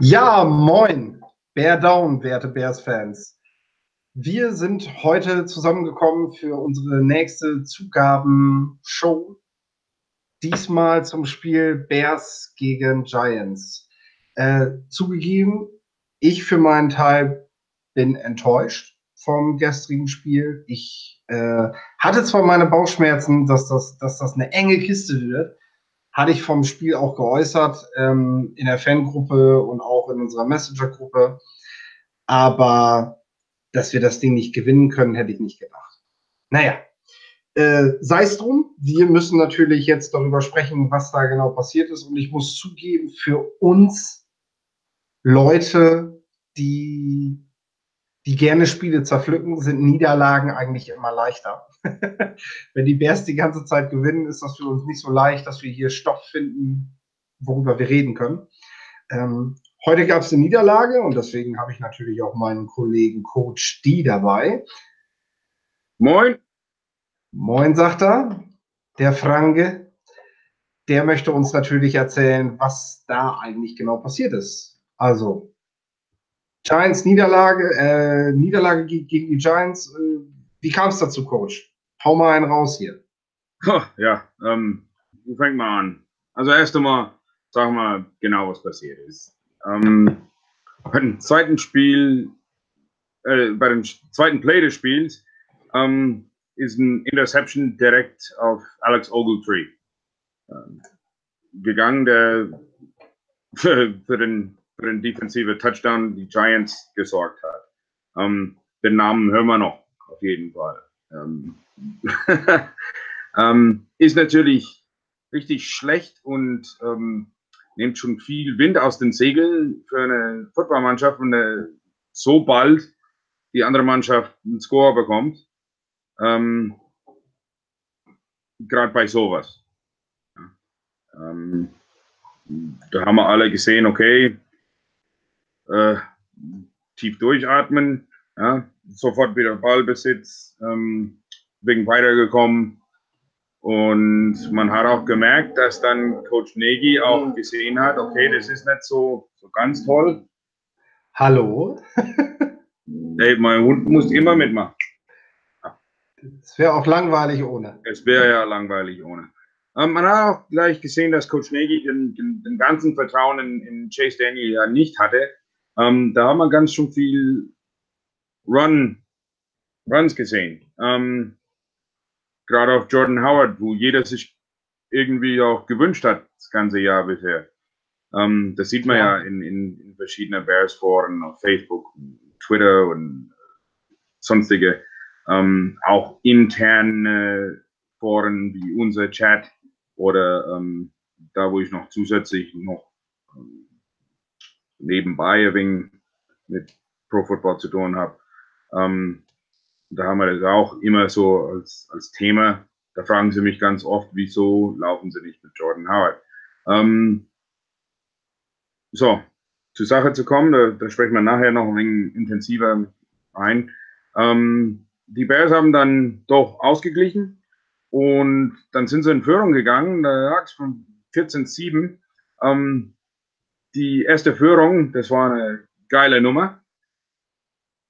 Ja, moin, Bear Down, werte Bears-Fans. Wir sind heute zusammengekommen für unsere nächste Zugaben-Show. Diesmal zum Spiel Bears gegen Giants. Äh, zugegeben, ich für meinen Teil bin enttäuscht vom gestrigen Spiel. Ich äh, hatte zwar meine Bauchschmerzen, dass das, dass das eine enge Kiste wird, hatte ich vom Spiel auch geäußert ähm, in der Fangruppe und auch in unserer Messenger-Gruppe. Aber dass wir das Ding nicht gewinnen können, hätte ich nicht gedacht. Naja, äh, sei es drum. Wir müssen natürlich jetzt darüber sprechen, was da genau passiert ist. Und ich muss zugeben, für uns Leute, die, die gerne Spiele zerpflücken, sind Niederlagen eigentlich immer leichter. Wenn die Bears die ganze Zeit gewinnen, ist das für uns nicht so leicht, dass wir hier Stoff finden, worüber wir reden können. Ähm, heute gab es eine Niederlage und deswegen habe ich natürlich auch meinen Kollegen Coach D dabei. Moin. Moin, sagt er. Der Franke. Der möchte uns natürlich erzählen, was da eigentlich genau passiert ist. Also, Giants Niederlage, äh, Niederlage gegen die Giants. Äh, wie kam es dazu, Coach? Hau mal einen raus hier. Ja, ähm, wo fängt mal an? Also erst einmal, sag mal genau, was passiert ist. Ähm, beim zweiten Spiel, äh, bei dem zweiten Play des Spiels, ähm, ist ein Interception direkt auf Alex Ogletree ähm, gegangen, der für, für, den, für den defensive Touchdown die Giants gesorgt hat. Ähm, den Namen hören wir noch, auf jeden Fall. Ähm, ähm, ist natürlich richtig schlecht und ähm, nimmt schon viel Wind aus den Segeln für eine Footballmannschaft, wenn er so bald die andere Mannschaft einen Score bekommt. Ähm, Gerade bei sowas. Ja. Ähm, da haben wir alle gesehen, okay, äh, tief durchatmen, ja, sofort wieder Ballbesitz, ähm, wegen weitergekommen. Und man hat auch gemerkt, dass dann Coach Negi auch gesehen hat, okay, das ist nicht so, so ganz toll. Hallo? Ey, mein Hund muss immer mitmachen. Es wäre auch langweilig ohne. Es wäre ja langweilig ohne. Ähm, man hat auch gleich gesehen, dass Coach Nagy den, den, den ganzen Vertrauen in, in, Chase Daniel ja nicht hatte. Ähm, da haben wir ganz schön viel Run, Runs gesehen. Ähm, gerade auf Jordan Howard, wo jeder sich irgendwie auch gewünscht hat, das ganze Jahr bisher. Ähm, das sieht man ja, ja in, in, in verschiedenen Bears-Foren auf Facebook, Twitter und sonstige. Ähm, auch interne Foren wie unser Chat oder ähm, da, wo ich noch zusätzlich noch ähm, nebenbei ein wenig mit Pro Football zu tun habe. Ähm, da haben wir das auch immer so als, als Thema. Da fragen sie mich ganz oft, wieso laufen sie nicht mit Jordan Howard? Ähm, so, zur Sache zu kommen, da, da sprechen wir nachher noch ein wenig intensiver ein. Ähm, die Bears haben dann doch ausgeglichen und dann sind sie in Führung gegangen. Da lag es von 14-7. Ähm, die erste Führung, das war eine geile Nummer.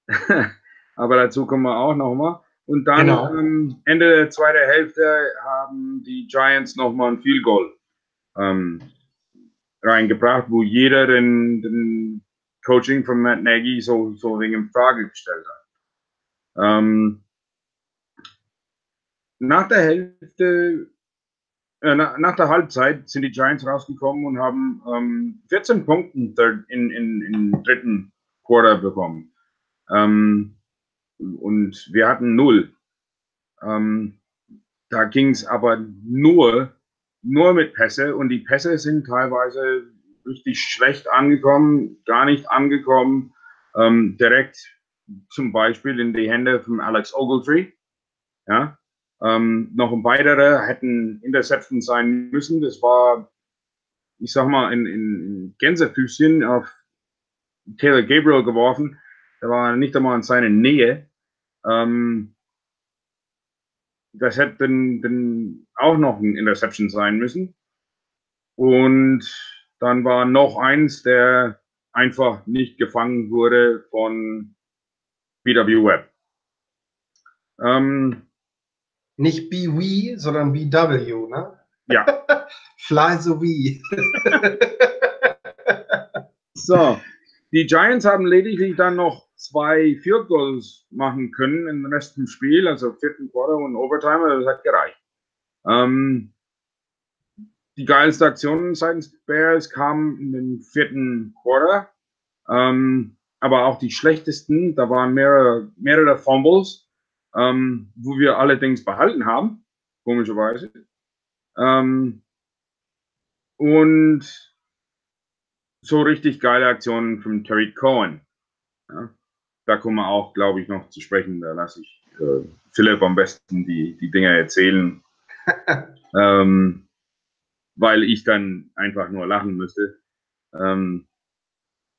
aber dazu kommen wir auch nochmal. Und dann genau. ähm, Ende der zweiten Hälfte haben die Giants nochmal ein Field Goal ähm, reingebracht, wo jeder den, den Coaching von Matt Nagy so, so wegen Frage gestellt hat. Ähm, nach der Hälfte, äh, nach, der Halbzeit sind die Giants rausgekommen und haben ähm, 14 Punkte in, in, in dritten Quarter bekommen. Ähm, und wir hatten null. Ähm, da ging es aber nur, nur mit Pässe und die Pässe sind teilweise richtig schlecht angekommen, gar nicht angekommen, ähm, direkt zum Beispiel in die Hände von Alex Ogletree. Ja, ähm, noch ein weiterer hätten Interception sein müssen. Das war, ich sag mal, in, in Gänsefüßchen auf Taylor Gabriel geworfen. Der war nicht einmal in seiner Nähe. Ähm, das hätte dann, dann auch noch ein Interception sein müssen. Und dann war noch eins, der einfach nicht gefangen wurde von BW Web. Ähm, nicht BW, sondern BW, ne? Ja. Fly so wie. so, die Giants haben lediglich dann noch zwei Field Goals machen können im Rest des Spiels, also vierten Quarter und Overtime, das hat gereicht. Ähm, die geilste Aktion seitens Bears kam in den vierten Quarter, ähm, aber auch die schlechtesten, da waren mehrere, mehrere Fumbles, ähm, wo wir allerdings behalten haben, komischerweise. Ähm, und so richtig geile Aktionen von Terry Cohen. Ja, da kommen wir auch, glaube ich, noch zu sprechen. Da lasse ich äh, Philipp am besten die, die Dinge erzählen. ähm, weil ich dann einfach nur lachen müsste. Ähm,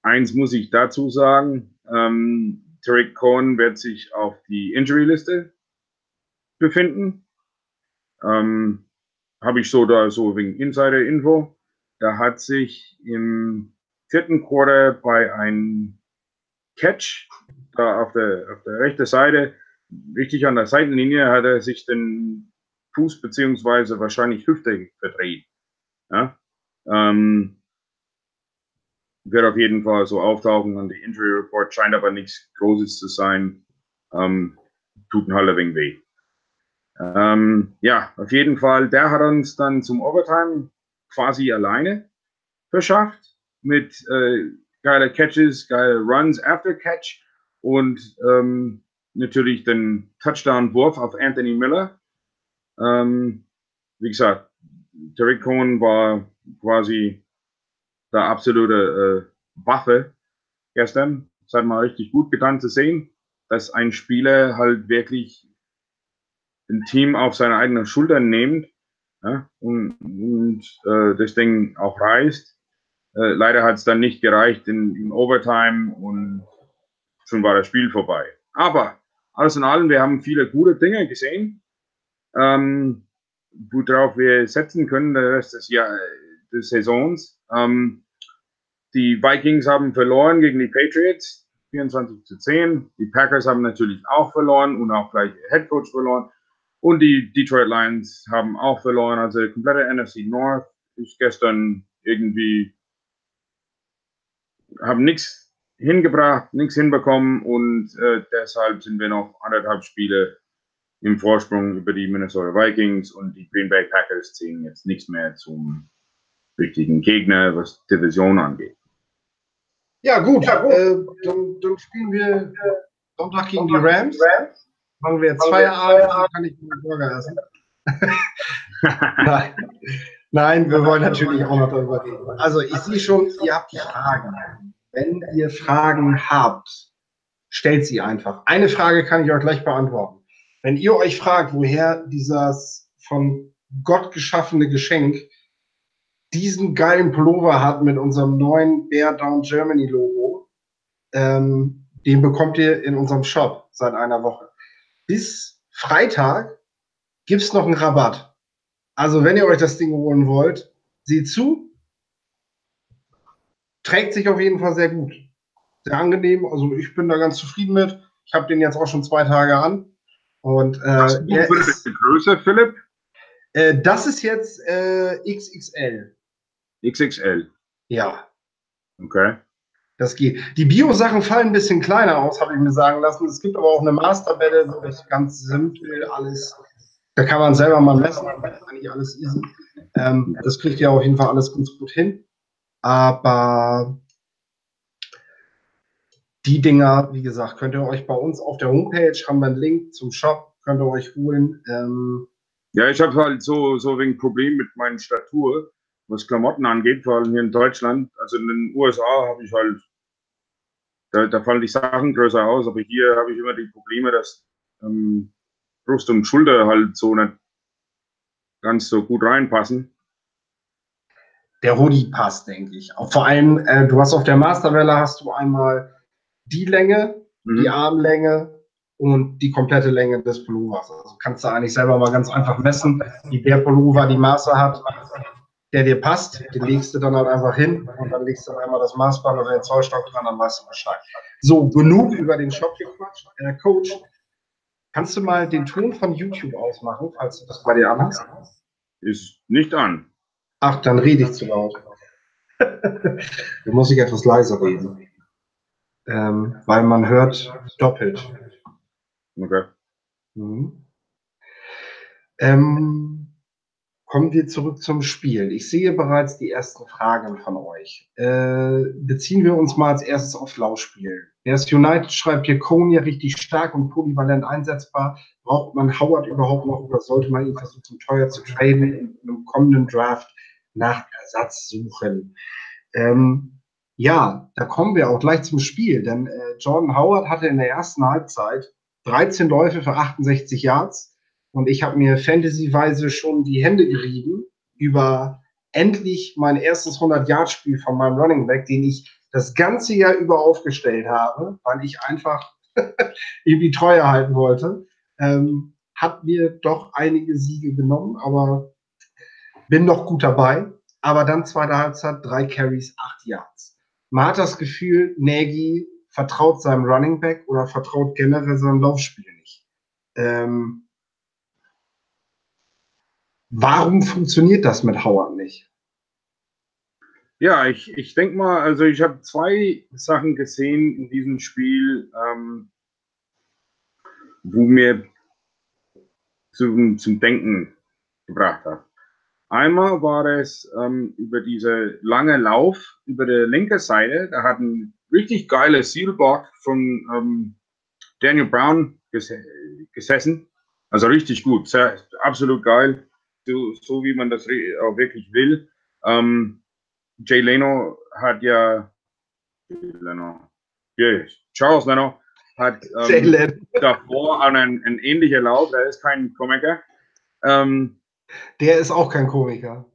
eins muss ich dazu sagen, ähm, Tarek Cohen wird sich auf die Injury-Liste befinden. Ähm, Habe ich so da so wegen Insider-Info. Da hat sich im vierten Quarter bei einem Catch da auf der, auf der rechten Seite, richtig an der Seitenlinie, hat er sich den Fuß beziehungsweise wahrscheinlich Hüfte verdreht. Ja? Ähm, wird auf jeden Fall so auftauchen und die Injury Report scheint aber nichts Großes zu sein. Ähm, tut ein halber wenig weh. Ähm, ja, auf jeden Fall, der hat uns dann zum Overtime quasi alleine verschafft mit äh, geile Catches, geile Runs after Catch und ähm, natürlich den Touchdown-Wurf auf Anthony Miller. Ähm, wie gesagt, Derek Cohen war quasi der absolute äh, Waffe gestern. Es hat mal richtig gut getan zu sehen, dass ein Spieler halt wirklich ein Team auf seine eigenen Schultern nimmt ja, und, und äh, das Ding auch reißt. Äh, leider hat es dann nicht gereicht in, in Overtime und schon war das Spiel vorbei. Aber alles in allem, wir haben viele gute Dinge gesehen. Ähm, worauf wir setzen können, Rest des, Jahr, des Saisons. Ähm, die Vikings haben verloren gegen die Patriots, 24 zu 10. Die Packers haben natürlich auch verloren und auch gleich Head Coach verloren. Und die Detroit Lions haben auch verloren. Also der komplette NFC North ist gestern irgendwie, haben nichts hingebracht, nichts hinbekommen und äh, deshalb sind wir noch anderthalb Spiele im Vorsprung über die Minnesota Vikings und die Green Bay Packers ziehen jetzt nichts mehr zum richtigen Gegner, was Division angeht. Ja, gut. Ja, gut. Äh, dann, dann, spielen wir Sonntag gegen die Rams. Machen wir jetzt Feierabend, dann kann ich meinen Burger essen. Nein. Nein, wir wollen natürlich auch noch darüber reden. Also ich sehe schon, ihr habt Fragen. Wenn ihr Fragen habt, stellt sie einfach. Eine Frage kann ich euch gleich beantworten. Wenn ihr euch fragt, woher dieses von Gott geschaffene Geschenk diesen geilen Pullover hat mit unserem neuen Bear Down Germany Logo, ähm, den bekommt ihr in unserem Shop seit einer Woche. Bis Freitag gibt es noch einen Rabatt. Also wenn ihr euch das Ding holen wollt, seht zu. Trägt sich auf jeden Fall sehr gut. Sehr angenehm. Also ich bin da ganz zufrieden mit. Ich habe den jetzt auch schon zwei Tage an. Und äh, Was ist die Größe, Philipp? Äh, das ist jetzt äh, XXL. XXL. Ja. Okay. Das geht. Die Bio-Sachen fallen ein bisschen kleiner aus, habe ich mir sagen lassen. Es gibt aber auch eine Masterbälle, so das ganz simpel, alles. Da kann man selber mal messen, das ist eigentlich alles easy. Ähm, das kriegt ihr auf jeden Fall alles ganz gut hin. Aber die Dinger, wie gesagt, könnt ihr euch bei uns auf der Homepage, haben wir einen Link zum Shop, könnt ihr euch holen. Ähm, ja, ich habe halt so, so wegen Problem mit meiner Statur, was Klamotten angeht, vor allem hier in Deutschland. Also in den USA habe ich halt, da, da, fallen die Sachen größer aus, aber hier habe ich immer die Probleme, dass ähm, Brust und Schulter halt so nicht ganz so gut reinpassen. Der Hoodie passt, denke ich. Auch vor allem, äh, du hast auf der Masterwelle hast du einmal die Länge, mhm. die Armlänge und die komplette Länge des Pullovers. Also kannst du eigentlich selber mal ganz einfach messen, wie der Pullover die Maße hat. Der dir passt, den legst du dann halt einfach hin und dann legst du dann einmal das Maßband oder den Zollstock dran, dann weißt du Bescheid. So, genug über den Shop gequatscht. Äh, Coach, kannst du mal den Ton von YouTube ausmachen, falls du das bei dir anhast? Ist nicht an. Ach, dann rede ich zu laut. dann muss ich etwas leiser reden. Ähm, weil man hört doppelt. Okay. Mhm. Ähm, kommen wir zurück zum Spiel. Ich sehe bereits die ersten Fragen von euch. Äh, beziehen wir uns mal als erstes auf Laufspiel. Erst United schreibt hier Konya richtig stark und polyvalent einsetzbar. Braucht man Howard überhaupt noch oder sollte man ihn versuchen, teuer zu traden und im kommenden Draft nach Ersatz suchen? Ähm, ja, da kommen wir auch gleich zum Spiel, denn äh, Jordan Howard hatte in der ersten Halbzeit 13 Läufe für 68 Yards und ich habe mir fantasyweise schon die Hände gerieben über endlich mein erstes 100-Yard-Spiel von meinem Running Back, den ich das ganze Jahr über aufgestellt habe, weil ich einfach irgendwie treu halten wollte. Ähm, hat mir doch einige Siege genommen, aber bin noch gut dabei. Aber dann zweite Halbzeit, drei Carries, acht Yards. Man hat das Gefühl, Nagy vertraut seinem Running Back oder vertraut generell seinem Laufspiel nicht. Ähm, warum funktioniert das mit Howard nicht? Ja, ich, ich denke mal, also ich habe zwei Sachen gesehen in diesem Spiel, ähm, wo mir zum, zum Denken gebracht hat. Einmal war es ähm, über diese lange Lauf über der linken Seite. Da hat ein richtig geiler Sealblock von ähm, Daniel Brown ges gesessen. Also richtig gut, sehr, absolut geil, so, so wie man das auch wirklich will. Ähm, Jay Leno hat ja Leno, yeah, Charles Leno hat ähm, davor einen, einen ähnlichen Lauf, der ist kein Komiker. Ähm, der ist auch kein Komiker.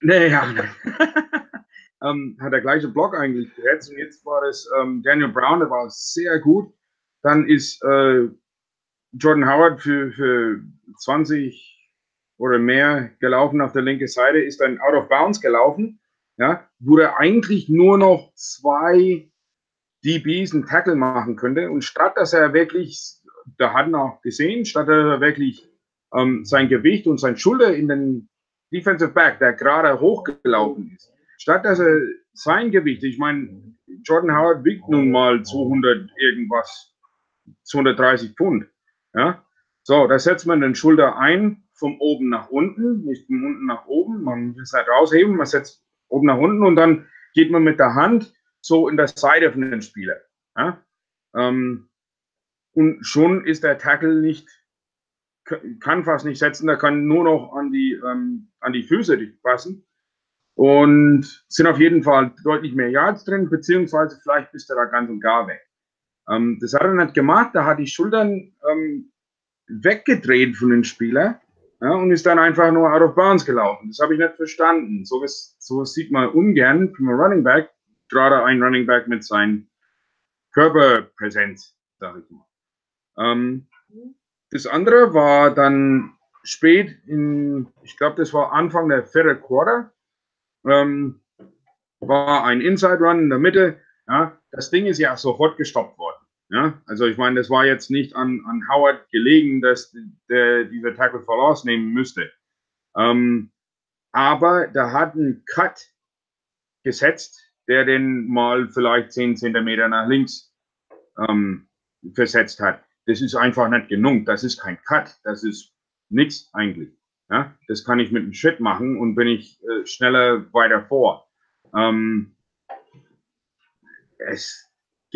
Nee, ja. ähm, hat der gleiche Block eigentlich gesetzt und jetzt war es ähm, Daniel Brown, der war sehr gut. Dann ist äh, Jordan Howard für, für 20 oder mehr gelaufen auf der linken Seite, ist dann out of bounds gelaufen. Ja, wo er eigentlich nur noch zwei DBs einen Tackle machen könnte. Und statt dass er wirklich, da hat er auch gesehen, statt dass er wirklich ähm, sein Gewicht und sein Schulter in den Defensive Back, der gerade hochgelaufen ist, statt dass er sein Gewicht, ich meine, Jordan Howard wiegt nun mal 200 irgendwas, 230 Pfund, ja, so, da setzt man den Schulter ein, von oben nach unten, nicht von unten nach oben, man es halt rausheben, man setzt oben nach unten und dann geht man mit der Hand so in der Seite von den Spieler, ja, ähm, und schon ist der Tackle nicht kann fast nicht setzen, der kann nur noch an die, ähm, an die Füße passen. Und sind auf jeden Fall deutlich mehr Yards drin, beziehungsweise vielleicht bist du da ganz und gar weg. Ähm, das hat er nicht gemacht, da hat die Schultern ähm, weggedreht von den Spielern ja, und ist dann einfach nur out of bounds gelaufen. Das habe ich nicht verstanden. So, ist, so sieht man ungern vom Running Back, gerade ein Running Back mit seinen Körperpräsenz, sage ich mal. Ähm, das andere war dann spät in, ich glaube, das war Anfang der vierten Quarter, ähm, war ein Inside Run in der Mitte. Ja, das Ding ist ja sofort gestoppt worden. Ja, also ich meine, das war jetzt nicht an, an Howard gelegen, dass der dieser Tackle Verlass nehmen müsste. Ähm, aber da hat ein Cut gesetzt, der den mal vielleicht 10 Zentimeter nach links ähm, versetzt hat das ist einfach nicht genug. Das ist kein Cut. Das ist nichts eigentlich. Ja, das kann ich mit einem Schritt machen und bin ich äh, schneller weiter vor. Ähm, es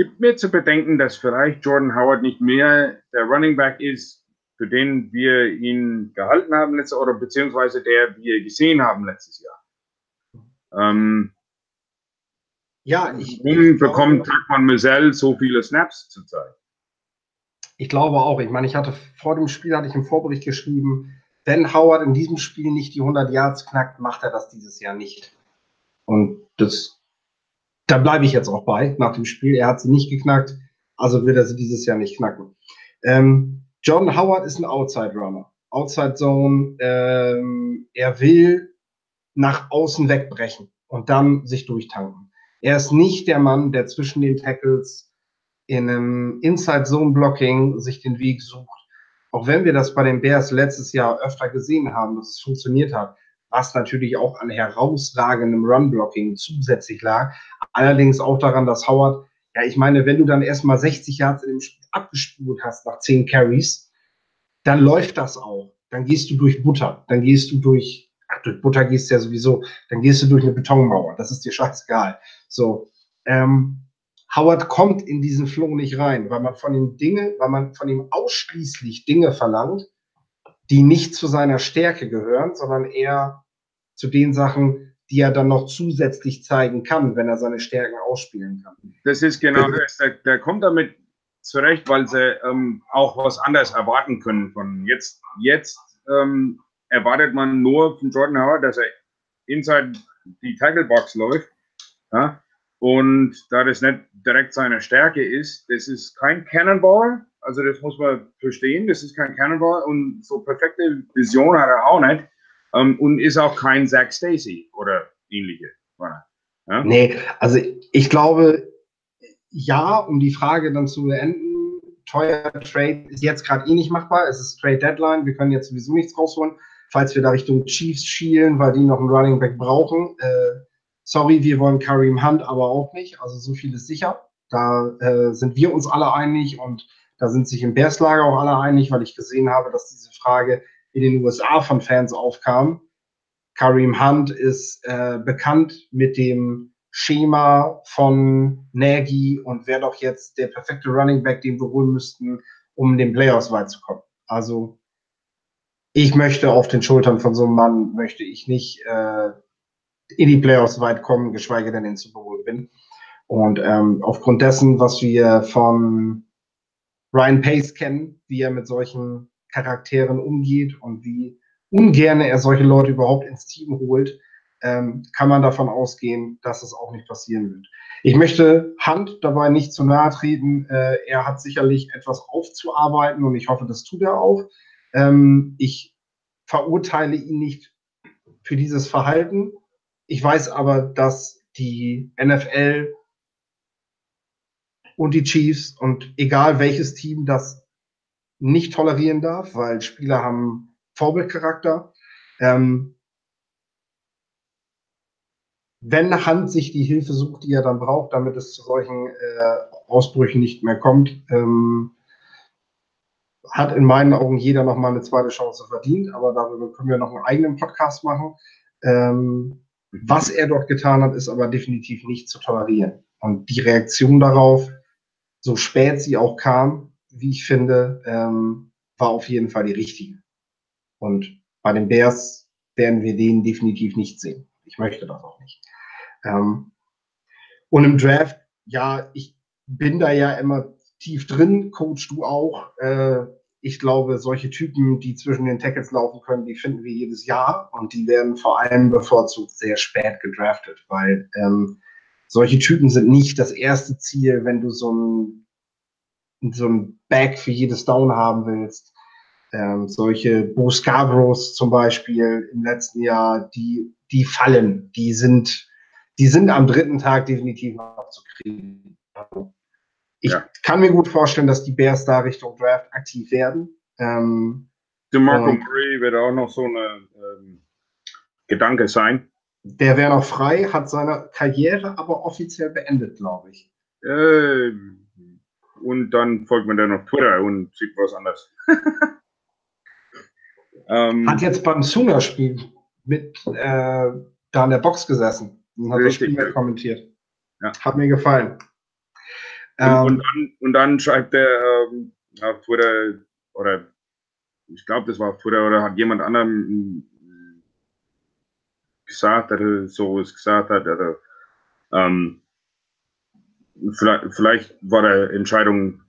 gibt mir zu bedenken, dass vielleicht Jordan Howard nicht mehr der Running Back ist, für den wir ihn gehalten haben letztes oder beziehungsweise der wir gesehen haben letztes Jahr. Ähm, ja, ich, warum ich bekommt Takman Mizell so viele Snaps zurzeit? Ich glaube auch. Ich meine, ich hatte vor dem Spiel, hatte ich im Vorbericht geschrieben, wenn Howard in diesem Spiel nicht die 100 Yards knackt, macht er das dieses Jahr nicht. Und das, da bleibe ich jetzt auch bei nach dem Spiel. Er hat sie nicht geknackt, also wird er sie dieses Jahr nicht knacken. Ähm, John Howard ist ein Outside Runner. Outside Zone. Ähm, er will nach außen wegbrechen und dann sich durchtanken. Er ist nicht der Mann, der zwischen den Tackles in einem Inside-Zone-Blocking sich den Weg sucht. Auch wenn wir das bei den Bears letztes Jahr öfter gesehen haben, dass es funktioniert hat, was natürlich auch an herausragendem Run-Blocking zusätzlich lag. Allerdings auch daran, dass Howard, ja, ich meine, wenn du dann erstmal 60 Yards in dem Spiel abgespult hast nach 10 Carries, dann läuft das auch. Dann gehst du durch Butter, dann gehst du durch, ach, durch Butter gehst du ja sowieso, dann gehst du durch eine Betonmauer. Das ist dir scheißegal. So, ähm, Howard kommt in diesen Flow nicht rein, weil man von ihm Dinge, weil man von ihm ausschließlich Dinge verlangt, die nicht zu seiner Stärke gehören, sondern eher zu den Sachen, die er dann noch zusätzlich zeigen kann, wenn er seine Stärken ausspielen kann. Das ist genau das. Der, der kommt damit zurecht, weil sie ähm, auch was anderes erwarten können von jetzt. Jetzt ähm, erwartet man nur von Jordan Howard, dass er inside die Tacklebox läuft. Ja? Und da das nicht direkt seine Stärke ist, das ist kein Cannonball. Also das muss man verstehen. Das ist kein Cannonball und so perfekte Vision hat er auch nicht. Ähm, und ist auch kein Zach Stacy oder ähnliche. Ja? Nee, also ich glaube, ja, um die Frage dann zu beenden, teuer Trade ist jetzt gerade eh nicht machbar. Es ist Trade Deadline. Wir können jetzt sowieso nichts rausholen. Falls wir da Richtung Chiefs schielen, weil die noch einen Running Back brauchen, äh, sorry, wir wollen Kareem Hunt aber auch nicht. Also so viel ist sicher. Da äh, sind wir uns alle einig und da sind sich im Bears-Lager auch alle einig, weil ich gesehen habe, dass diese Frage in den USA von Fans aufkam. Kareem Hunt ist äh, bekannt mit dem Schema von Nagy und wäre doch jetzt der perfekte Running Back, den wir holen müssten, um den Playoffs weit zu kommen. Also ich möchte auf den Schultern von so einem Mann, möchte ich nicht äh, in die Playoffs weit kommen, geschweige denn in den Super Bowl bin. Und ähm, aufgrund dessen, was wir von Ryan Pace kennen, wie er mit solchen Charakteren umgeht und wie ungern er solche Leute überhaupt ins Team holt, ähm, kann man davon ausgehen, dass es auch nicht passieren wird. Ich möchte Hand dabei nicht zu nahe treten. Äh, er hat sicherlich etwas aufzuarbeiten und ich hoffe, das tut er auch. Ähm, ich verurteile ihn nicht für dieses Verhalten. Ich weiß aber, dass die NFL und die Chiefs und egal welches Team das nicht tolerieren darf, weil Spieler haben Vorbildcharakter. Ähm, wenn Hand sich die Hilfe sucht, die er dann braucht, damit es zu solchen äh, Ausbrüchen nicht mehr kommt, ähm, hat in meinen Augen jeder noch mal eine zweite Chance verdient. Aber darüber können wir noch einen eigenen Podcast machen. Ähm, was er dort getan hat, ist aber definitiv nicht zu tolerieren. Und die Reaktion darauf, so spät sie auch kam, wie ich finde, ähm, war auf jeden Fall die richtige. Und bei den Bears werden wir den definitiv nicht sehen. Ich möchte das auch nicht. Ähm, und im Draft, ja, ich bin da ja immer tief drin, coach du auch. Äh, ich glaube, solche Typen, die zwischen den Tackles laufen können, die finden wir jedes Jahr und die werden vor allem bevorzugt sehr spät gedraftet, weil ähm, solche Typen sind nicht das erste Ziel, wenn du so ein, so ein Bag für jedes Down haben willst. Ähm, solche Bo Scarboroughs zum Beispiel im letzten Jahr, die, die fallen, die sind, die sind am dritten Tag definitiv noch zu kriegen. Ich ja. kann mir gut vorstellen, dass die Bears da Richtung Draft aktiv werden. Ähm, DeMarco Murray wird auch noch so eine ähm, Gedanke sein. Der wäre noch frei, hat seine Karriere aber offiziell beendet, glaube ich. Äh, und dann folgt man dann auf Twitter und sieht was anderes. ähm, hat jetzt beim Sunger-Spiel mit äh, da in der Box gesessen und hat richtig, das Spiel kommentiert. Ja. Hat mir gefallen. Und, ähm, und, dann, und, dann, schreibt er ähm, auf Twitter, oder ich glaube, das war auf Twitter, oder hat jemand anderem gesagt, dass er sowas gesagt hat, oder ähm, vielleicht, vielleicht war der Entscheidung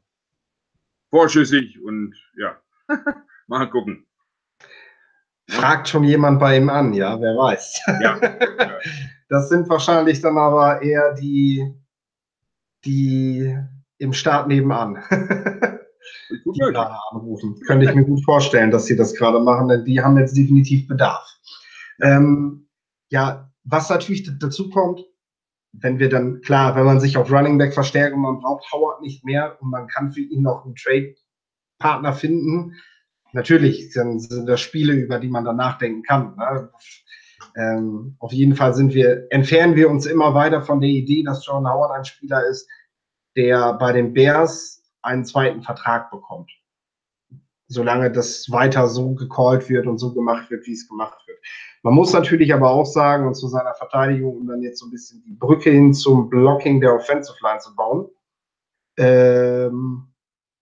vorschüssig und ja, mal gucken. Fragt schon jemand bei ihm an, ja, wer weiß. Ja. Das sind wahrscheinlich dann aber eher die die im Staat nebenan die gerade anrufen. Könnte ich mir gut vorstellen, dass sie das gerade machen, denn die haben jetzt definitiv Bedarf. Ähm, ja, was natürlich dazu kommt, wenn wir dann, klar, wenn man sich auf Running Back verstärkt und man braucht Howard nicht mehr und man kann für ihn noch einen Trade-Partner finden, natürlich dann sind das Spiele, über die man dann nachdenken kann. Ne? Ähm, auf jeden Fall sind wir, entfernen wir uns immer weiter von der Idee, dass John Howard ein Spieler ist, der bei den Bears einen zweiten Vertrag bekommt. Solange das weiter so gecallt wird und so gemacht wird, wie es gemacht wird. Man muss natürlich aber auch sagen, und zu seiner Verteidigung, um dann jetzt so ein bisschen die Brücke hin zum Blocking der Offensive Line zu bauen. Ähm,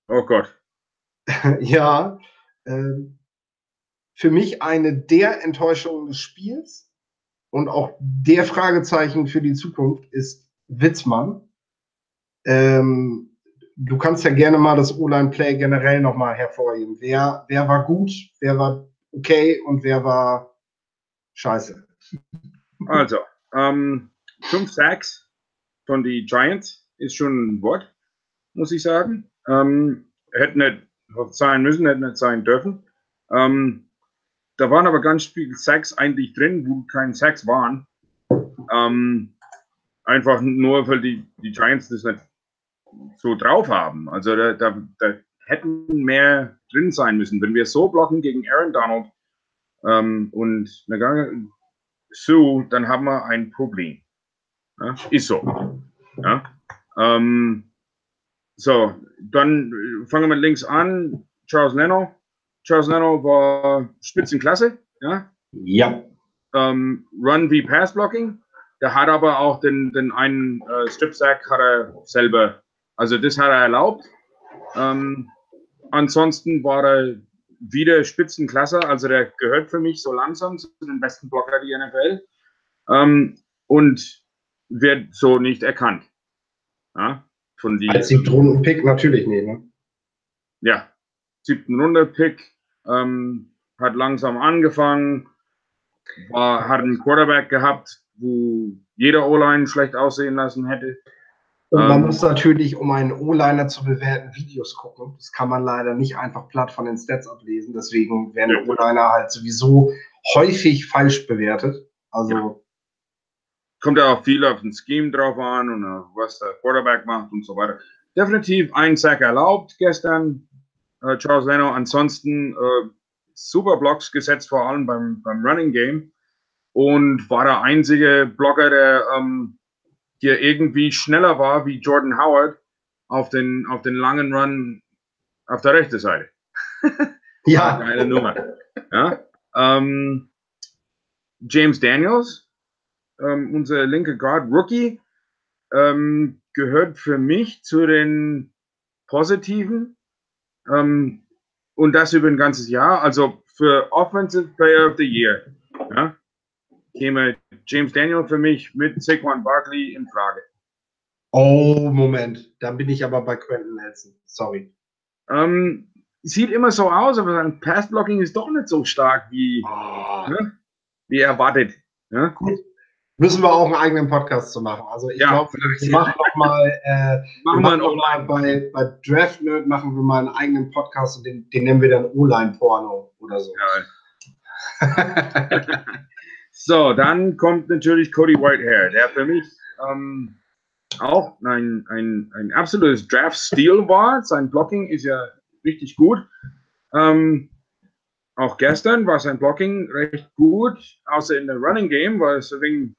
oh Gott. ja, ähm, für mich eine der Enttäuschungen des Spiels und auch der Fragezeichen für die Zukunft ist Witzmann. Ähm, du kannst ja gerne mal das O-Line-Play generell nochmal hervorheben. Wer, wer war gut, wer war okay und wer war scheiße. Also, ähm, fünf Sacks von den Giants ist schon ein Wort, muss ich sagen. Ähm, hätte nicht sein müssen, hätte nicht sein dürfen. Ähm, da waren aber ganz viele Sacks eigentlich drin, wo keine Sacks waren. Ähm, einfach nur, weil die, die Giants das nicht so drauf haben. Also da, da, da hätten mehr drin sein müssen. Wenn wir so blocken gegen Aaron Donald, ähm, und eine Gange so, dann haben wir ein Problem. Ja? Ist so. Ja? Ähm, so, dann fangen wir links an. Charles Leno. Charles Leno war Spitzenklasse. Ja. ja. Ähm, Run wie Pass Blocking. Der hat aber auch den, den einen äh, Strip Sack hat er selber, also das hat er erlaubt. Ähm, ansonsten war er wieder Spitzenklasse, also der gehört für mich so langsam zu den besten Blocker der NFL ähm, und wird so nicht erkannt. Ja, von die, Als siebten Runden Pick natürlich nicht, ne? Ja, siebten Runde Pick, ähm, hat langsam angefangen, war, hat einen Quarterback gehabt, wo jeder O-Line schlecht aussehen lassen hätte. Und man ähm, muss natürlich, um einen O-Liner zu bewerten, Videos gucken. Das kann man leider nicht einfach platt von den Stats ablesen. Deswegen werden ja. O-Liner halt sowieso häufig falsch bewertet. Also. Ja. Kommt ja auch viel auf den Scheme drauf an und was der Quarterback macht und so weiter. Definitiv ein Sack erlaubt gestern, äh, Charles Leno. Ansonsten äh, super Blocks gesetzt, vor allem beim, beim Running Game. Und war der einzige Blocker, der ähm, hier irgendwie schneller war wie Jordan Howard auf den, auf den langen Run auf der rechten Seite. ja. Eine Nummer. Ja. Ähm, James Daniels, ähm, unser linke Guard Rookie, ähm, gehört für mich zu den positiven ähm, und das über ein ganzes Jahr. Also für Offensive Player of the Year. Ja, käme James Daniel für mich mit Saquon Barkley in Frage. Oh, Moment. Dann bin ich aber bei Quentin Nelson. Sorry. Ähm, sieht immer so aus, aber sein Passblocking ist doch nicht so stark wie, oh. ne, wie erwartet. Ne? Gut. Müssen wir auch einen eigenen Podcast zu machen. Also ich ja, glaube, wir machen noch mal, äh, machen wir mal bei, bei Draft Nerd machen wir mal einen eigenen Podcast und den, den nennen wir dann O-Line Porno oder so. Ja. So, dann kommt natürlich Cody Whitehair, der für mich ähm, auch ein, ein, ein absolutes Draft-Stil war. Sein Blocking ist ja richtig gut. Ähm, auch gestern war sein Blocking recht gut, außer in der Running Game war es ein wenig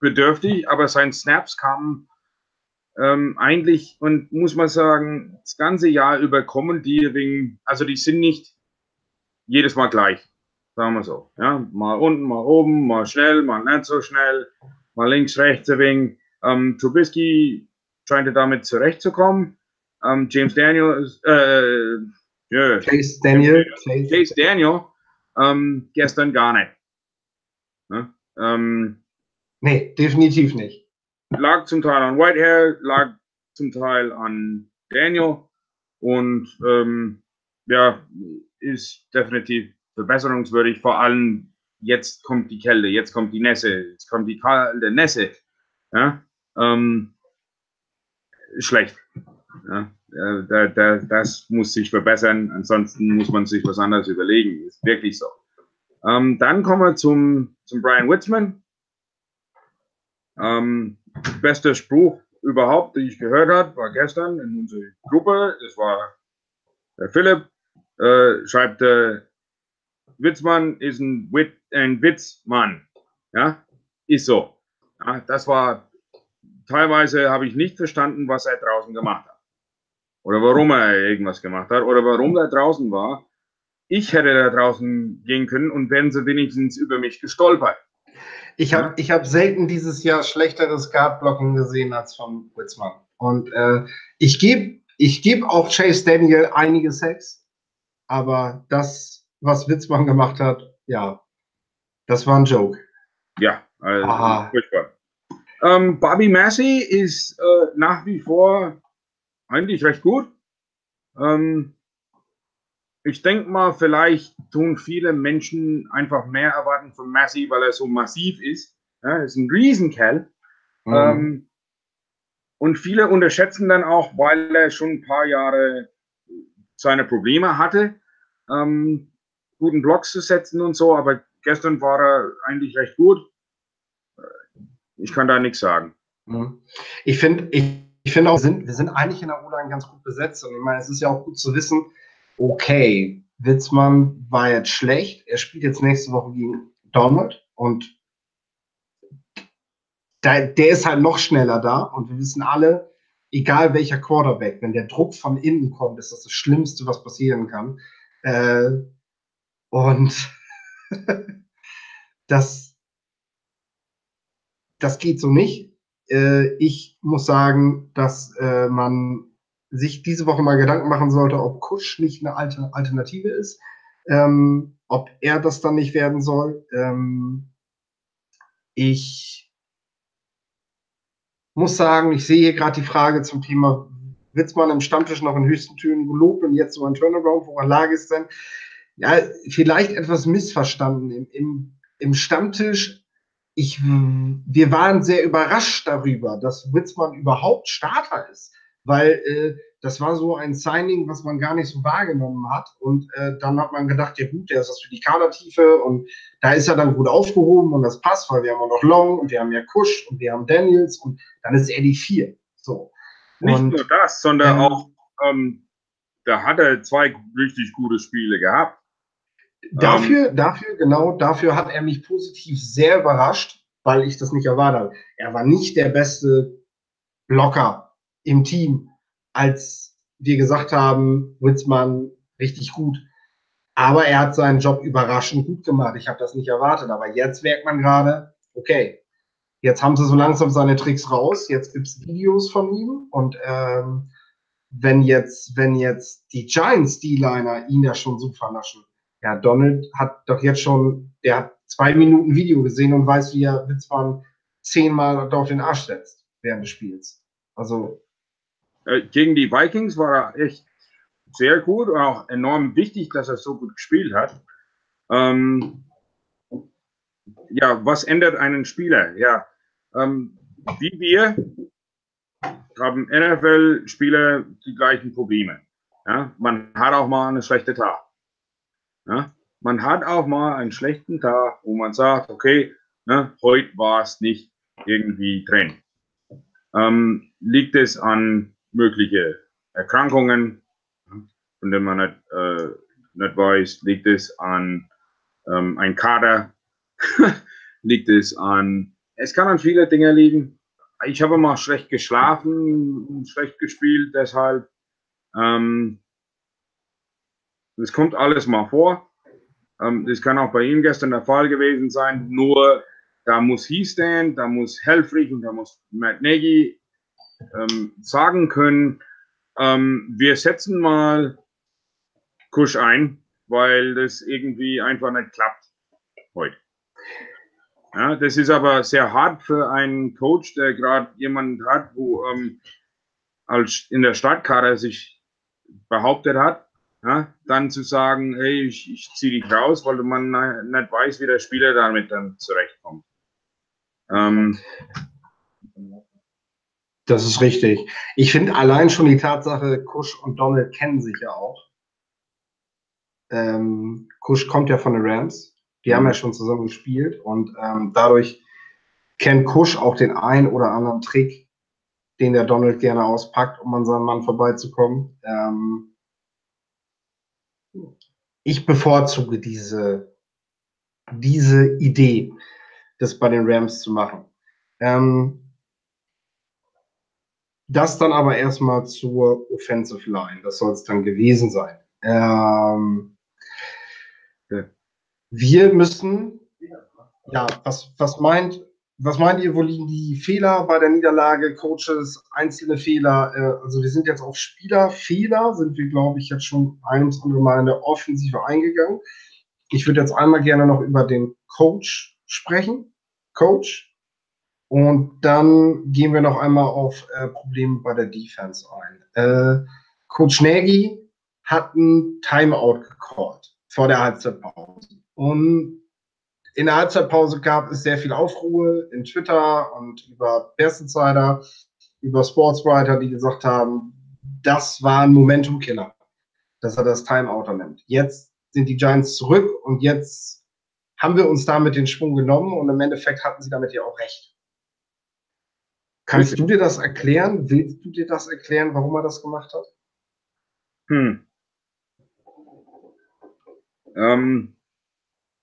bedürftig, aber sein Snaps kamen ähm, eigentlich und muss man sagen, das ganze Jahr über kommen die wegen, also die sind nicht jedes Mal gleich. Sagen wir so. Ja, mal unten, mal oben, mal schnell, mal nicht so schnell, mal links, rechts ein wenig. Ähm, Trubisky scheint damit zurechtzukommen. Ähm, James Daniel, äh, yeah. Chase Daniel. Chase Daniel, ähm, gestern gar nicht. Ja, ähm, nee, definitiv nicht. Lag zum Teil an Whitehair, lag zum Teil an Daniel und ähm, ja, ist definitiv verbesserungswürdig, vor allem jetzt kommt die Kälte, jetzt kommt die Nässe, jetzt kommt die kalte Nässe. Ja? Ähm, schlecht. Ja? Da, da, das muss sich verbessern, ansonsten muss man sich was anderes überlegen. Ist wirklich so. Ähm, dann kommen wir zum, zum Brian Witzman. Ähm, bester Spruch überhaupt, den ich gehört habe, war gestern in unserer Gruppe. Das war der Philipp, äh, schreibt, äh, Witzmann ist ein, Wit ein Witzmann. Ja, ist so. Ja, das war, teilweise habe ich nicht verstanden, was er draußen gemacht hat. Oder warum er irgendwas gemacht hat. Oder warum er draußen war. Ich hätte da draußen gehen können und wären sie wenigstens über mich gestolpert. Ich habe ich hab selten dieses Jahr schlechteres Guardblocking gesehen als von Witzmann. Und äh, ich gebe ich geb auch Chase Daniel einige Sex, aber das, was Witzmann gemacht hat, ja, das war ein Joke. Ja, also furchtbar. Ähm, Bobby Massey ist äh, nach wie vor eigentlich recht gut. Ähm, ich denke mal, vielleicht tun viele Menschen einfach mehr erwarten von Massey, weil er so massiv ist. Ja, er ist ein Riesenkerl. Mhm. Ähm, und viele unterschätzen dann auch, weil er schon ein paar Jahre seine Probleme hatte, ähm, guten Blocks zu setzen und so. Aber gestern war er eigentlich recht gut. Ich kann da nichts sagen. Ich finde, ich, ich finde auch, wir sind, wir sind eigentlich in der O-Line ganz gut besetzt. Und ich meine, es ist ja auch gut zu wissen, okay, Witzmann war jetzt schlecht. Er spielt jetzt nächste Woche gegen Donald und der, der ist halt noch schneller da. Und wir wissen alle, egal welcher Quarterback, wenn der Druck von innen kommt, ist das das Schlimmste, was passieren kann. Äh, und das, das geht so nicht. Äh, ich muss sagen, dass äh, man sich diese Woche mal Gedanken machen sollte, ob Kusch nicht eine Alter Alternative ist, ähm, ob er das dann nicht werden soll. Ähm, ich muss sagen, ich sehe hier gerade die Frage zum Thema Witzmann im Stammtisch noch in höchsten Tönen gelobt und jetzt so ein Turnaround, woran lag es denn? Ja, vielleicht etwas missverstanden. Im, im, im Stammtisch, ich, wir waren sehr überrascht darüber, dass Witzmann überhaupt Starter ist weil äh, das war so ein Signing, was man gar nicht so wahrgenommen hat. Und äh, dann hat man gedacht, ja gut, der ist das für die Kadertiefe und da ist er dann gut aufgehoben und das passt, weil wir haben auch noch Long und wir haben ja Kusch und wir haben Daniels und dann ist er die vier. So. Nicht und, nur das, sondern ähm, auch, ähm, da hat er zwei richtig gute Spiele gehabt. Dafür, ähm, dafür, genau, dafür hat er mich positiv sehr überrascht, weil ich das nicht erwartet habe. Er war nicht der beste Blocker im Team, als wir gesagt haben, Witzmann richtig gut. Aber er hat seinen Job überraschend gut gemacht. Ich habe das nicht erwartet. Aber jetzt merkt man gerade, okay, jetzt haben sie so langsam seine Tricks raus. Jetzt gibt es Videos von ihm. Und ähm, wenn jetzt, wenn jetzt die Giants D-Liner ihn ja schon so vernaschen, ja, Donald hat doch jetzt schon, der hat zwei Minuten Video gesehen und weiß, wie er Witzmann zehnmal auf den Arsch setzt während des Spiels. Also äh, gegen die Vikings war er echt sehr gut und auch enorm wichtig, dass er so gut gespielt hat. Ähm, ja, was ändert einen Spieler? Ja, ähm, wie wir haben NFL-Spieler die gleichen Probleme. Ja, man hat auch mal einen schlechten Tag. Ja, man hat auch mal einen schlechten Tag, wo man sagt, okay, ne, heute war es nicht irgendwie drin. Ähm, liegt es an mögliche Erkrankungen, von denen man nicht, äh, nicht weiß, liegt es an ähm, ein Kader, liegt es an, es kann an viele Dinge liegen. Ich habe mal schlecht geschlafen und schlecht gespielt, deshalb, ähm, das kommt alles mal vor. Ähm, das kann auch bei Ihnen gestern der Fall gewesen sein, nur da muss Heastan, da muss Helfrich und da muss Matt Nagy ähm, sagen können, ähm, wir setzen mal Kusch ein, weil das irgendwie einfach nicht klappt heute. Ja, das ist aber sehr hart für einen Coach, der gerade jemanden hat, wo ähm, als in der Startkader sich behauptet hat, ja, dann zu sagen, hey, ich, ich ziehe dich raus, weil man nicht weiß, wie der Spieler damit dann zurechtkommt. Ähm, das ist richtig. Ich finde allein schon die Tatsache, Kusch und Donald kennen sich ja auch. Ähm, Kusch kommt ja von den Rams. Die mhm. haben ja schon zusammen gespielt und ähm, dadurch kennt Kusch auch den einen oder anderen Trick, den der Donald gerne auspackt, um an seinem Mann vorbeizukommen. Ähm, ich bevorzuge diese, diese Idee, das bei den Rams zu machen. Ähm, das dann aber erstmal zur Offensive Line. Das soll es dann gewesen sein. Ähm, wir müssen, ja, was, was meint, was meint ihr, wo liegen die Fehler bei der Niederlage, Coaches, einzelne Fehler? Äh, also wir sind jetzt auf Spielerfehler, sind wir, glaube ich, jetzt schon ein und andere Mal in der Offensive eingegangen. Ich würde jetzt einmal gerne noch über den Coach sprechen. Coach. Und dann gehen wir noch einmal auf äh, Probleme bei der Defense ein. Äh, Coach Nagy hat ein Timeout gecallt vor der Halbzeitpause. Und in der Halbzeitpause gab es sehr viel Aufruhe in Twitter und über Insider, über Sportswriter, die gesagt haben, das war ein Momentum-Killer, dass er das Timeout nimmt. Jetzt sind die Giants zurück und jetzt haben wir uns damit den Schwung genommen und im Endeffekt hatten sie damit ja auch recht. Kannst du dir das erklären? Willst du dir das erklären, warum er das gemacht hat? Hm. Ähm,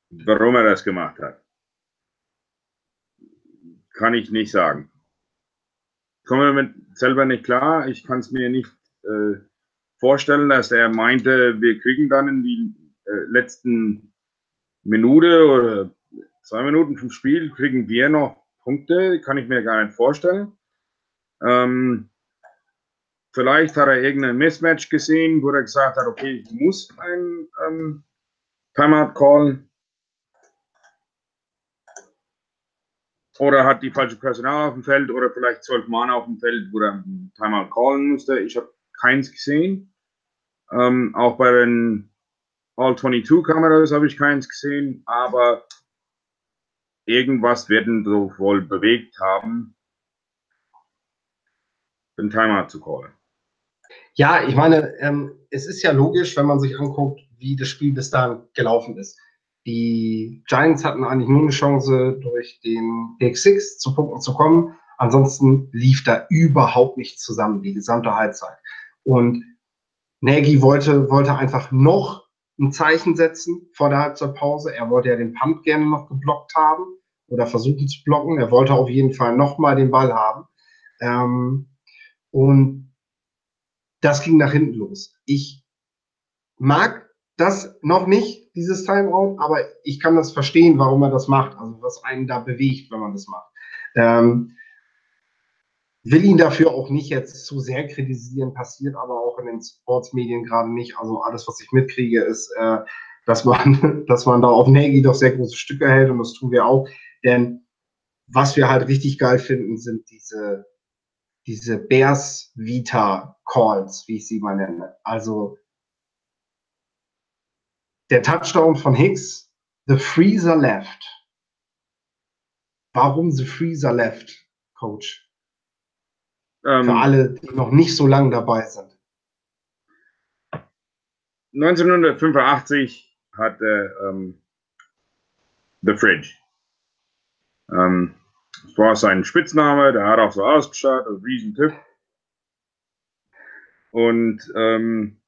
warum er das gemacht hat, kann ich nicht sagen. Komme mit selber nicht klar. Ich kann es mir nicht äh, vorstellen, dass er meinte, wir kriegen dann in die äh, letzten Minute oder zwei Minuten vom Spiel kriegen wir noch Punkte. Kann ich mir gar nicht vorstellen. Ähm, vielleicht hat er irgendein Mismatch gesehen, wo er gesagt hat, okay, ich muss ein ähm, Timeout callen. Oder hat die falsche Personal auf dem Feld oder vielleicht zwölf Mann auf dem Feld, wo er Timeout callen musste. Ich habe keins gesehen. Ähm, auch bei den All-22-Kameras habe ich keins gesehen, aber irgendwas werden so wohl bewegt haben, den Timeout zu callen. Ja, ich meine, ähm, es ist ja logisch, wenn man sich anguckt, wie das Spiel bis dahin gelaufen ist. Die Giants hatten eigentlich nur eine Chance, durch den Pick Six zu Punkten zu kommen. Ansonsten lief da überhaupt nichts zusammen, die gesamte Halbzeit. Und Nagy wollte, wollte einfach noch ein Zeichen setzen vor der Halbzeitpause. Er wollte ja den Punt gerne noch geblockt haben oder versuchen zu blocken. Er wollte auf jeden Fall nochmal den Ball haben. Ähm, und das ging nach hinten los. Ich mag das noch nicht, dieses Timeout, aber ich kann das verstehen, warum er das macht, also was einen da bewegt, wenn man das macht. Ähm, will ihn dafür auch nicht jetzt zu sehr kritisieren, passiert aber auch in den Sportsmedien gerade nicht. Also alles, was ich mitkriege, ist, äh, dass man, dass man da auf Nagy doch sehr große Stücke hält und das tun wir auch. Denn was wir halt richtig geil finden, sind diese, diese Bears Vita Calls, wie ich sie mal nenne. Also der Touchdown von Hicks, The Freezer Left. Warum The Freezer Left, Coach? Ähm, Für alle, die noch nicht so lange dabei sind. 1985 hatte ähm, The Fridge. Ähm, das war sein Spitzname, der hat auch so ausgeschaut, ein Riesentyp. Und ähm,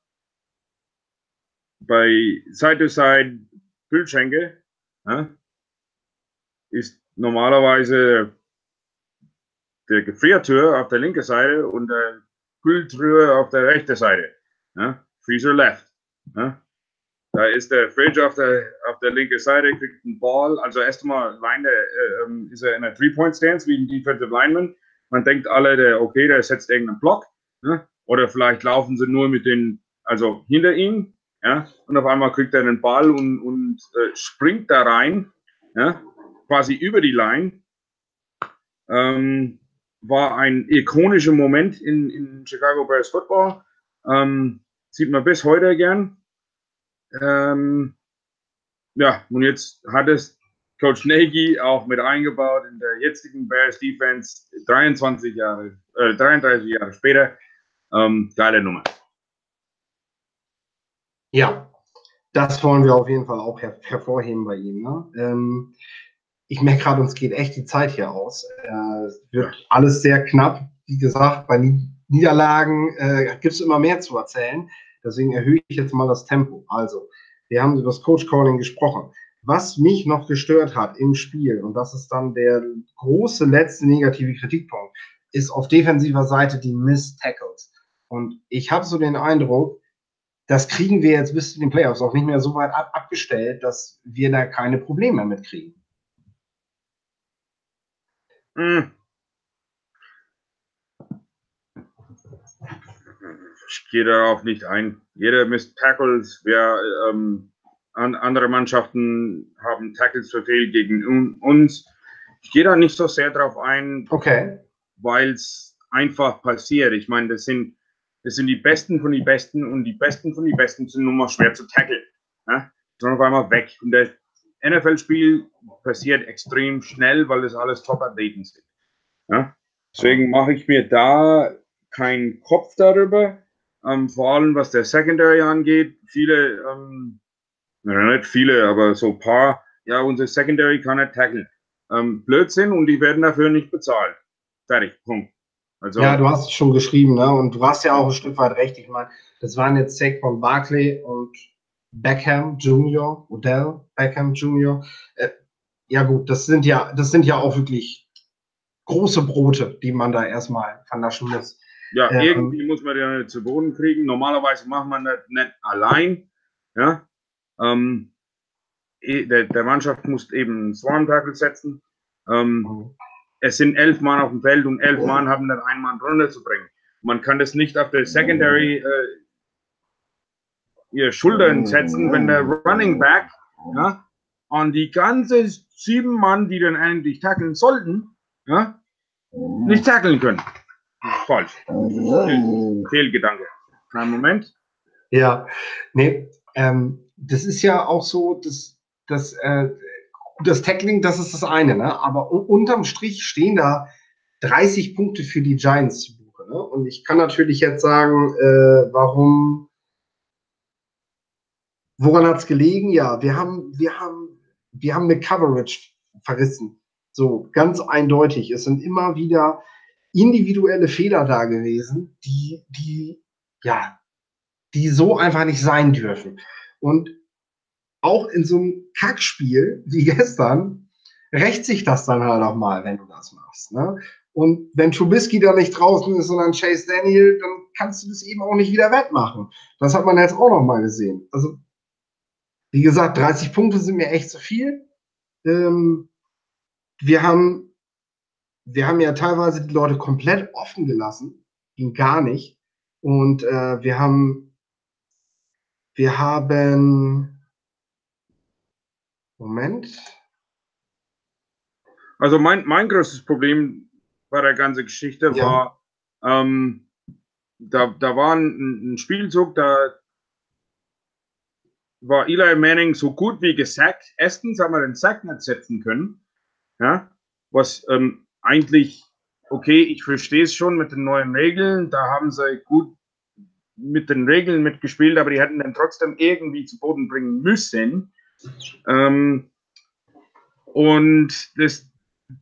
bei Side-to-Side Kühlschränke ja, ist normalerweise der Gefriertür auf der linken Seite und der Kühltür auf der rechten Seite. Ja, Freezer left. Ja. Da ist der Fridge auf der, auf der linken Seite, kriegt einen Ball. Also erstmal Line, äh, ähm, ist er in einer Three-Point-Stance wie ein Defensive Lineman. Man denkt alle, der, okay, der setzt irgendeinen Block. Ja. Oder vielleicht laufen sie nur mit den, also hinter ihm, ja, und auf einmal kriegt er den Ball und, und äh, springt da rein, ja, quasi über die Line. Ähm, war ein ikonischer Moment in, in Chicago Bears Football. Ähm, sieht man bis heute gern. Ähm, ja, und jetzt hat es Coach Nagy auch mit eingebaut in der jetzigen Bears Defense 23 Jahre, äh, 33 Jahre später. Ähm, geile Nummer. Ja, das wollen wir auf jeden Fall auch her hervorheben bei ihm. Ne? Ähm, ich merke gerade, uns geht echt die Zeit hier aus. Äh, es wird alles sehr knapp. Wie gesagt, bei Niederlagen äh, gibt es immer mehr zu erzählen. Deswegen erhöhe ich jetzt mal das Tempo. Also, wir haben über das Coach Calling gesprochen. Was mich noch gestört hat im Spiel, und das ist dann der große letzte negative Kritikpunkt, ist auf defensiver Seite die Miss Tackles. Und ich habe so den Eindruck, das kriegen wir jetzt bis zu den Playoffs auch nicht mehr so weit ab abgestellt, dass wir da keine Probleme mitkriegen. Hm. Ich gehe darauf nicht ein. Jeder misst Tackles. Wer, ähm, an, andere Mannschaften haben Tackles verfehlt gegen uns. Ich gehe da nicht so sehr drauf ein, okay. weil es einfach passiert. Ich meine, das sind, das sind die Besten von den Besten und die Besten von den Besten sind nun mal schwer zu tackeln. Ja? Sind auf einmal weg. Und der, NFL-Spiel passiert extrem schnell, weil das alles Top-Athleten sind. Ja? Deswegen mache ich mir da keinen Kopf darüber. Ähm, vor allem was der Secondary angeht. Viele, ähm, nicht viele, aber so ein paar, ja, unser Secondary kann nicht tackeln. Ähm, Blödsinn und die werden dafür nicht bezahlt. Fertig, Punkt. Also, ja, du hast es schon geschrieben, ne? Und du hast ja auch ein Stück weit recht. Ich meine, das waren jetzt Sack von Barkley und Beckham Jr., Odell Beckham Jr. Äh, ja gut, das sind ja, das sind ja auch wirklich große Brote, die man da erstmal vernaschen muss. Ja, ähm, irgendwie muss man ja zu Boden kriegen. Normalerweise macht man das nicht allein. Ja, ähm, eh, der, der, Mannschaft muss eben einen Swarm Tackle setzen. Ähm, mhm. Es sind elf Mann auf dem Feld und elf. Mann haben dann einen Mann runterzubringen. Man kann das nicht auf der Secondary äh, ihre Schultern setzen, wenn der Running Back ja, an die ganze sieben Mann, die dann eigentlich tackeln sollten, ja, nicht tackeln können. Falsch. Fehl, Fehlgedanke. Kleinen Moment. Ja, nee, ähm, das ist ja auch so, dass das, äh, das Tackling, das ist das eine, ne? aber unterm Strich stehen da 30 Punkte für die Giants zu buchen. Ne? Und ich kann natürlich jetzt sagen, äh, warum Woran hat es gelegen? Ja, wir haben, wir haben, wir haben eine Coverage verrissen. So, ganz eindeutig. Es sind immer wieder individuelle Fehler da gewesen, die, die, ja, die so einfach nicht sein dürfen. Und auch in so einem Kackspiel wie gestern rächt sich das dann halt auch mal, wenn du das machst. Ne? Und wenn Trubisky da nicht draußen ist, sondern Chase Daniel, dann kannst du das eben auch nicht wieder wettmachen. Das hat man jetzt auch noch mal gesehen. Also wie gesagt, 30 Punkte sind mir echt zu viel. Ähm, wir haben, wir haben ja teilweise die Leute komplett offen gelassen, ging gar nicht. Und äh, wir haben, wir haben, Moment. Also mein, mein größtes Problem bei der ganzen Geschichte ja. war, ähm, da, da war ein, ein Spielzug, da, war Eli Manning so gut wie gesackt. Erstens haben wir den Sack nicht setzen können. Ja, was ähm, eigentlich, okay, ich verstehe es schon mit den neuen Regeln. Da haben sie gut mit den Regeln mitgespielt, aber die hätten dann trotzdem irgendwie zu Boden bringen müssen. Ähm, und das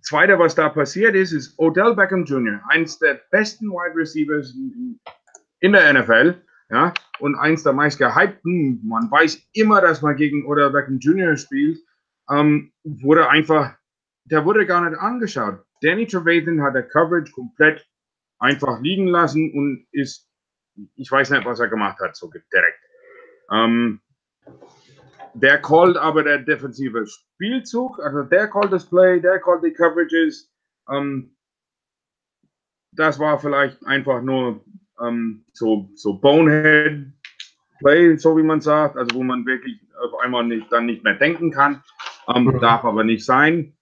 Zweite, was da passiert ist, ist Odell Beckham Jr., eines der besten Wide Receivers in der NFL, ja, und eins der meist gehypten, man weiß immer, dass man gegen oder Beckham Jr. spielt, ähm, wurde einfach, der wurde gar nicht angeschaut. Danny Trevathan hat der Coverage komplett einfach liegen lassen und ist, ich weiß nicht, was er gemacht hat, so direkt. Ähm, der callt aber der defensive Spielzug, also der callt das Play, der callt die Coverages. Ähm, das war vielleicht einfach nur ähm, so, so Bonehead Play, so wie man sagt, also wo man wirklich auf einmal nicht, dann nicht mehr denken kann. Ähm, mhm. Darf aber nicht sein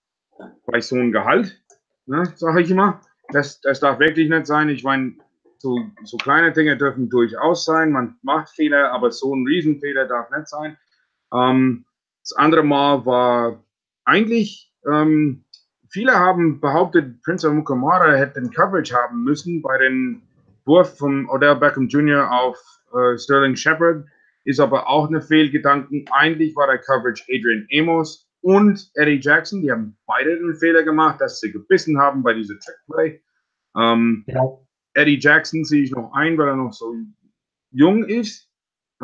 bei so einem Gehalt, ne, sage ich immer. Das, das darf wirklich nicht sein. Ich meine, so, so kleine Dinge dürfen durchaus sein. Man macht Fehler, aber so ein Riesenfehler darf nicht sein. Ähm, das andere Mal war eigentlich, ähm, viele haben behauptet, Prince Mukamara hätte den Coverage haben müssen bei den Wurf von Odell Beckham Jr. auf äh, Sterling Shepard ist aber auch eine Fehlgedanken. Eigentlich war der Coverage Adrian Amos. und Eddie Jackson, die haben beide den Fehler gemacht, dass sie gebissen haben bei dieser Trickplay. Ähm, ja. Eddie Jackson sehe ich noch ein, weil er noch so jung ist.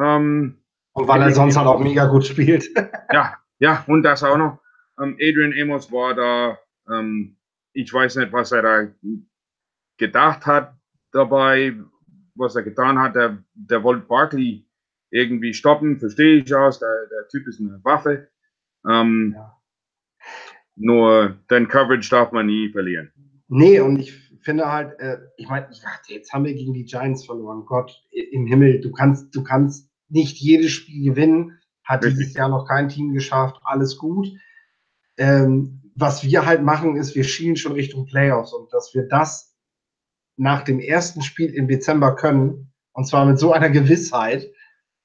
Ähm, und weil er sonst halt auch mega gut spielt. ja, ja, und das auch noch. Ähm, Adrian Amos war da, ähm, ich weiß nicht, was er da gedacht hat dabei, was er getan hat. Der, der wollte Barkley irgendwie stoppen, verstehe ich aus. Der, der Typ ist eine Waffe. Ähm, ja. Nur den Coverage darf man nie verlieren. Nee, und ich finde halt, äh, ich meine, jetzt haben wir gegen die Giants verloren. Gott im Himmel, du kannst, du kannst nicht jedes Spiel gewinnen. Hat Richtig. dieses Jahr noch kein Team geschafft. Alles gut. Ähm, was wir halt machen, ist, wir schielen schon Richtung Playoffs und dass wir das nach dem ersten Spiel im Dezember können, und zwar mit so einer Gewissheit,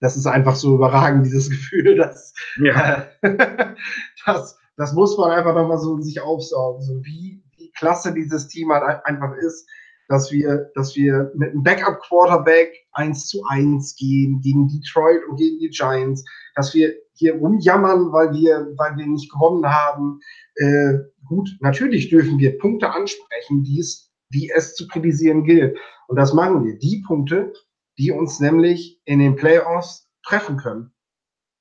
das ist einfach so überragend, dieses Gefühl, dass, ja. äh, das, das muss man einfach nochmal so sich aufsaugen, so wie, wie klasse dieses Team halt einfach ist, dass wir, dass wir mit einem Backup-Quarterback 1 zu 1 gehen gegen Detroit und gegen die Giants, dass wir hier rumjammern, weil wir, weil wir nicht gewonnen haben. Äh, gut, natürlich dürfen wir Punkte ansprechen, die es, die es zu kritisieren gilt. Und das machen wir. Die Punkte, die uns nämlich in den Playoffs treffen können.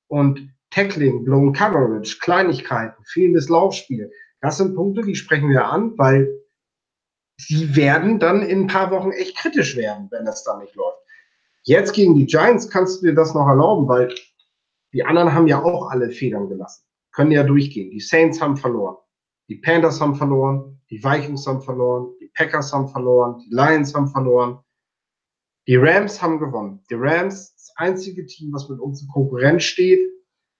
Und Tackling, Blown Coverage, Kleinigkeiten, fehlendes Laufspiel, das sind Punkte, die sprechen wir an, weil die werden dann in ein paar Wochen echt kritisch werden, wenn das dann nicht läuft. Jetzt gegen die Giants kannst du dir das noch erlauben, weil die anderen haben ja auch alle Federn gelassen. Können ja durchgehen. Die Saints haben verloren. Die Panthers haben verloren. Die Vikings haben verloren. Die Packers haben verloren. Die Lions haben verloren. Die Rams haben gewonnen. Die Rams, das einzige Team, was mit uns in Konkurrenz steht.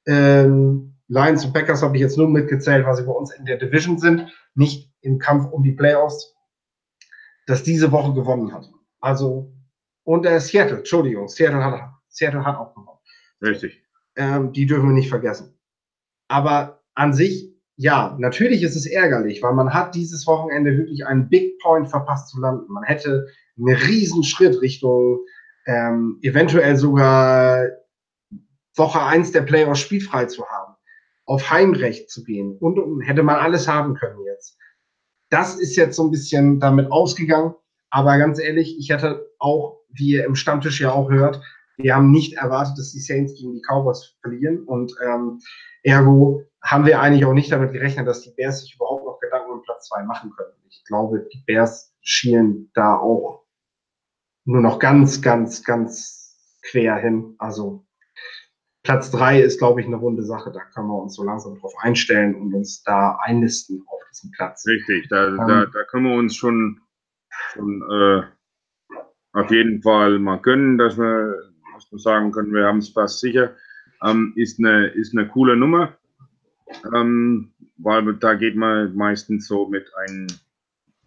Ähm, Lions und Packers habe ich jetzt nur mitgezählt, weil sie bei uns in der Division sind, nicht im Kampf um die Playoffs, das diese Woche gewonnen hat. Also, und äh, Seattle, Entschuldigung, Seattle hat, Seattle hat auch gewonnen. Richtig. Ähm, die dürfen wir nicht vergessen. Aber an sich, ja, natürlich ist es ärgerlich, weil man hat dieses Wochenende wirklich einen Big Point verpasst zu landen. Man hätte einen riesen Schritt Richtung ähm, eventuell sogar Woche eins der Playoffs spielfrei zu haben, auf Heimrecht zu gehen und, und hätte man alles haben können jetzt. Das ist jetzt so ein bisschen damit ausgegangen, aber ganz ehrlich, ich hätte auch, wie ihr im Stammtisch ja auch hört, wir haben nicht erwartet, dass die Saints gegen die Cowboys verlieren und ähm, ergo haben wir eigentlich auch nicht damit gerechnet, dass die Bears sich überhaupt noch Gedanken um Platz zwei machen können. Ich glaube, die Bears schielen da auch nur noch ganz, ganz, ganz quer hin. Also Platz drei ist, glaube ich, eine runde Sache. Da können wir uns so langsam drauf einstellen und uns da einnisten auf diesem Platz. Richtig, da, ähm, da, da können wir uns schon, schon äh, auf jeden Fall mal gönnen, dass wir, dass wir sagen können, wir haben es fast sicher. Ähm, ist, eine, ist eine coole Nummer, ähm, weil da geht man meistens so mit einem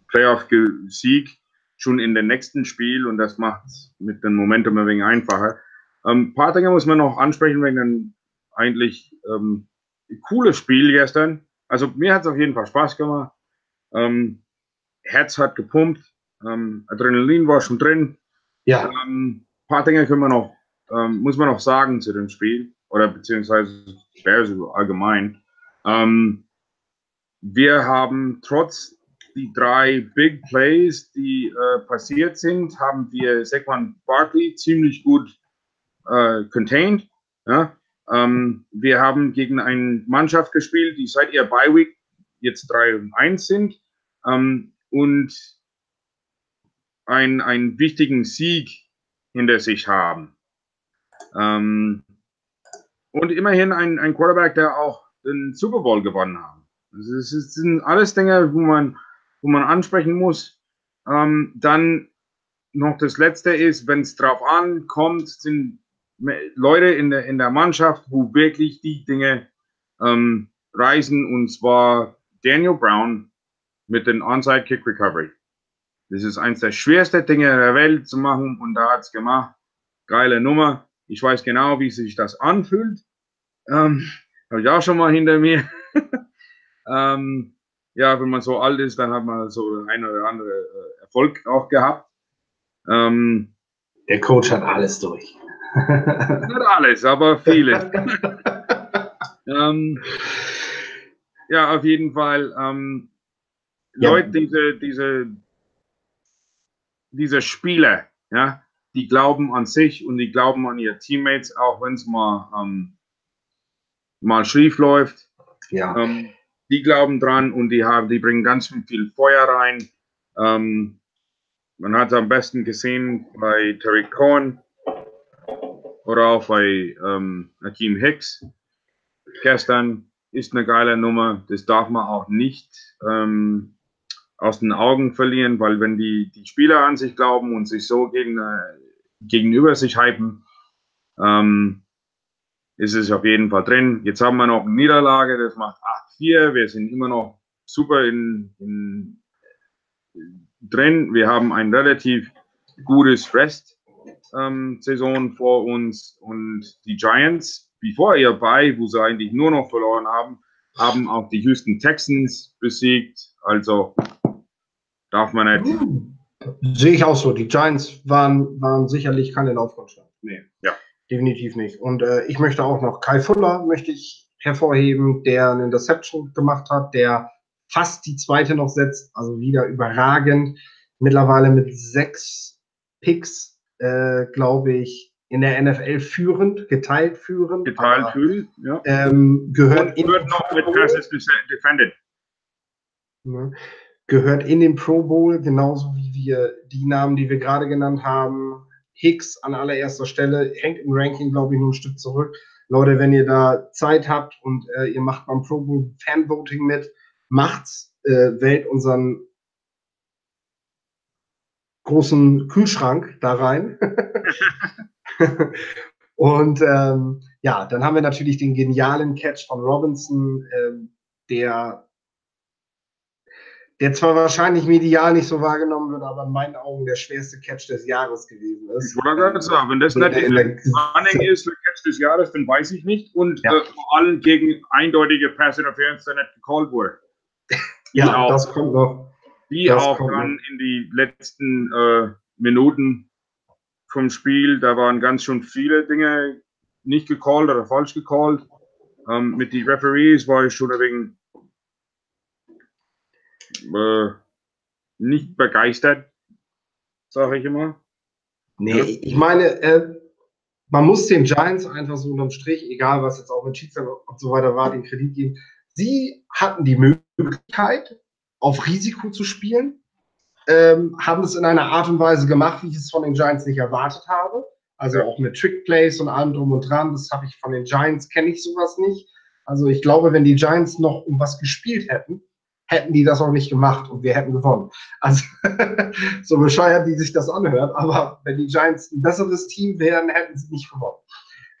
Playoff-Sieg schon in den nächsten Spiel und das macht es mit dem Momentum ein wenig einfacher. Ähm, ein paar Dinge muss man noch ansprechen, wegen ein eigentlich ähm, cooles Spiel gestern. Also mir hat es auf jeden Fall Spaß gemacht. Ähm, Herz hat gepumpt, ähm, Adrenalin war schon drin. Ja. Ähm, paar Dinge können wir noch, muss man noch sagen zu dem Spiel oder beziehungsweise Bears allgemein. Wir haben trotz die drei Big Plays, die äh, passiert sind, haben wir Saquon Barkley ziemlich gut äh, contained. Ja? Ähm, wir haben gegen eine Mannschaft gespielt, die seit ihr Bye Week jetzt 3 und 1 sind ähm, und ein, einen wichtigen Sieg hinter sich haben. Ähm, und immerhin ein, ein Quarterback, der auch den Super Bowl gewonnen hat. Das sind alles Dinge, wo man wo man ansprechen muss. Ähm, dann noch das Letzte ist, wenn es drauf ankommt, sind Leute in der, in der Mannschaft, wo wirklich die Dinge ähm, reisen, und zwar Daniel Brown mit den Onside Kick Recovery. Das ist eins der schwersten Dinge der Welt zu machen und da hat es gemacht. Geile Nummer. Ich weiß genau, wie sich das anfühlt. Ähm, Habe ich auch schon mal hinter mir. ähm, ja, wenn man so alt ist, dann hat man so ein oder andere äh, Erfolg auch gehabt. Ähm, Der Coach hat alles durch. Nicht alles, aber vieles. ähm, ja, auf jeden Fall. Ähm, ja. Leute, diese, diese, diese Spieler, ja, die glauben an sich und die glauben an ihre Teammates, auch wenn es mal, ähm, mal schief läuft. Ja. Ähm, die glauben dran und die haben, die bringen ganz viel Feuer rein. Ähm, man hat es am besten gesehen bei Terry Cohen oder auch bei ähm, Hakeem Hicks. Gestern ist eine geile Nummer. Das darf man auch nicht ähm, aus den Augen verlieren, weil wenn die, die Spieler an sich glauben und sich so gegen, äh, gegenüber sich hypen, ähm, ist es auf jeden Fall drin. Jetzt haben wir noch eine Niederlage, das macht 8-4. Wir sind immer noch super in, in, drin. Wir haben ein relativ gutes Rest-Saison ähm, vor uns und die Giants, bevor ihr bei, wo sie eigentlich nur noch verloren haben, haben auch die Houston Texans besiegt. Also darf man nicht. Hm. Sehe ich auch so. Die Giants waren, waren sicherlich keine Laufkundschaft. Nee. Ja. Definitiv nicht. Und äh, ich möchte auch noch Kai Fuller möchte ich hervorheben, der eine Interception gemacht hat, der fast die zweite noch setzt, also wieder überragend. Mittlerweile mit sechs Picks, äh, glaube ich, in der NFL führend, geteilt führend. Geteilt führend, ja. Ähm, gehört Und wird noch mit Passes defended. Ne? Gehört in den Pro Bowl, genauso wie wir die Namen, die wir gerade genannt haben. Hicks an allererster Stelle, hängt im Ranking, glaube ich, nur ein Stück zurück. Leute, wenn ihr da Zeit habt und äh, ihr macht beim Pro Bowl Fanvoting mit, macht's, äh, wählt unseren großen Kühlschrank da rein. und ähm, ja, dann haben wir natürlich den genialen Catch von Robinson, äh, der der zwar wahrscheinlich medial nicht so wahrgenommen wird, aber in meinen Augen der schwerste Catch des Jahres gewesen ist. Ich wollte gerade sagen, wenn das nicht in der Running ist, der Catch des Jahres, dann weiß ich nicht. Und ja. äh, vor allem gegen eindeutige Pass Interference, der nicht gecallt wurde. ja, auch, das kommt noch. Die das auch dann in die letzten äh, Minuten vom Spiel, da waren ganz schön viele Dinge nicht gecallt oder falsch gecallt. Ähm, mit den Referees war ich schon ein wenig äh, nicht begeistert, sage ich immer. Nee, ja. ich meine, äh, man muss den Giants einfach so unterm Strich, egal was jetzt auch mit Schiedsrichter und so weiter war, den Kredit geben. Sie hatten die Möglichkeit, auf Risiko zu spielen, ähm, haben es in einer Art und Weise gemacht, wie ich es von den Giants nicht erwartet habe. Also auch mit Trickplays und allem drum und dran. Das habe ich von den Giants, kenne ich sowas nicht. Also ich glaube, wenn die Giants noch um was gespielt hätten, hätten die das auch nicht gemacht und wir hätten gewonnen. Also so bescheuert, wie sich das anhört, aber wenn die Giants ein besseres Team wären, hätten sie nicht gewonnen.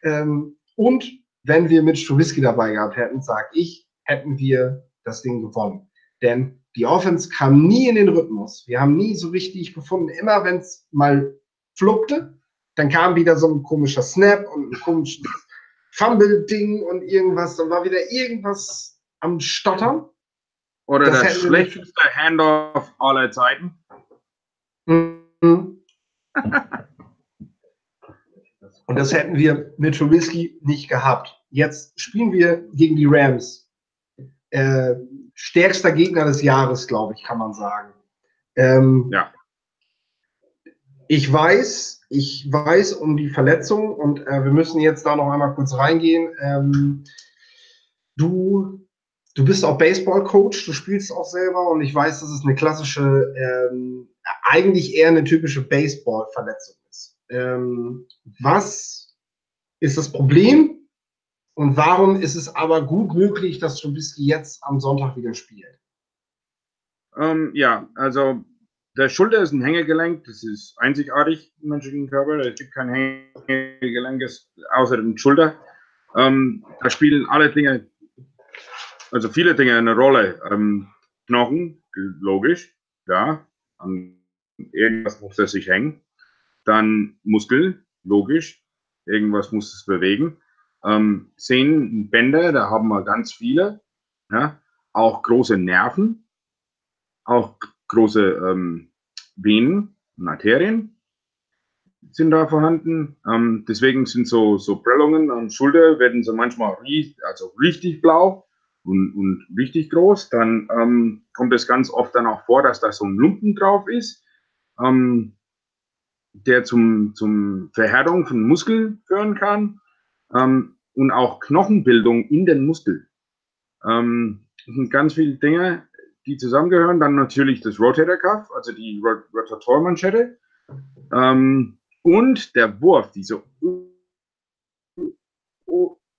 Ähm, und wenn wir mit Trubisky dabei gehabt hätten, sage ich, hätten wir das Ding gewonnen. Denn die Offense kam nie in den Rhythmus. Wir haben nie so richtig gefunden. Immer wenn es mal fluppte, dann kam wieder so ein komischer Snap und ein komisches Fumble-Ding und irgendwas. Dann war wieder irgendwas am Stottern. Oder das, das schlechteste Handoff aller Zeiten. Mhm. Und das hätten wir mit Trubisky nicht gehabt. Jetzt spielen wir gegen die Rams. Äh, stärkster Gegner des Jahres, glaube ich, kann man sagen. Ähm, ja. Ich weiß, ich weiß um die Verletzung und äh, wir müssen jetzt da noch einmal kurz reingehen. Ähm, du du bist auch Baseball-Coach, du spielst auch selber und ich weiß, dass es eine klassische, ähm, eigentlich eher eine typische Baseball-Verletzung ist. Ähm, was ist das Problem und warum ist es aber gut möglich, dass Trubisky jetzt am Sonntag wieder spielt? Ähm, ja, also der Schulter ist ein Hängegelenk, das ist einzigartig im menschlichen Körper. Es gibt kein Hängegelenk außer dem Schulter. Ähm, da spielen alle Dinge also viele Dinge eine Rolle. Ähm, Knochen, logisch, ja. An irgendwas muss er sich hängen. Dann Muskel, logisch. Irgendwas muss es bewegen. Ähm, Sehnen, Bänder, da haben wir ganz viele. Ja. Auch große Nerven, auch große ähm, Venen und Arterien sind da vorhanden. Ähm, deswegen sind so, so Prellungen an Schulter, werden so manchmal rie also richtig blau und, und richtig groß. Dann ähm, kommt es ganz oft dann auch vor, dass da so ein Lumpen drauf ist, ähm, der zum, zum Verhärtung von Muskeln führen kann ähm, und auch Knochenbildung in den Muskeln. Ähm, sind ganz viele Dinge, die zusammengehören. Dann natürlich das Rotator Cuff, also die Rot Rotatormanschette. Ähm, und der Wurf, diese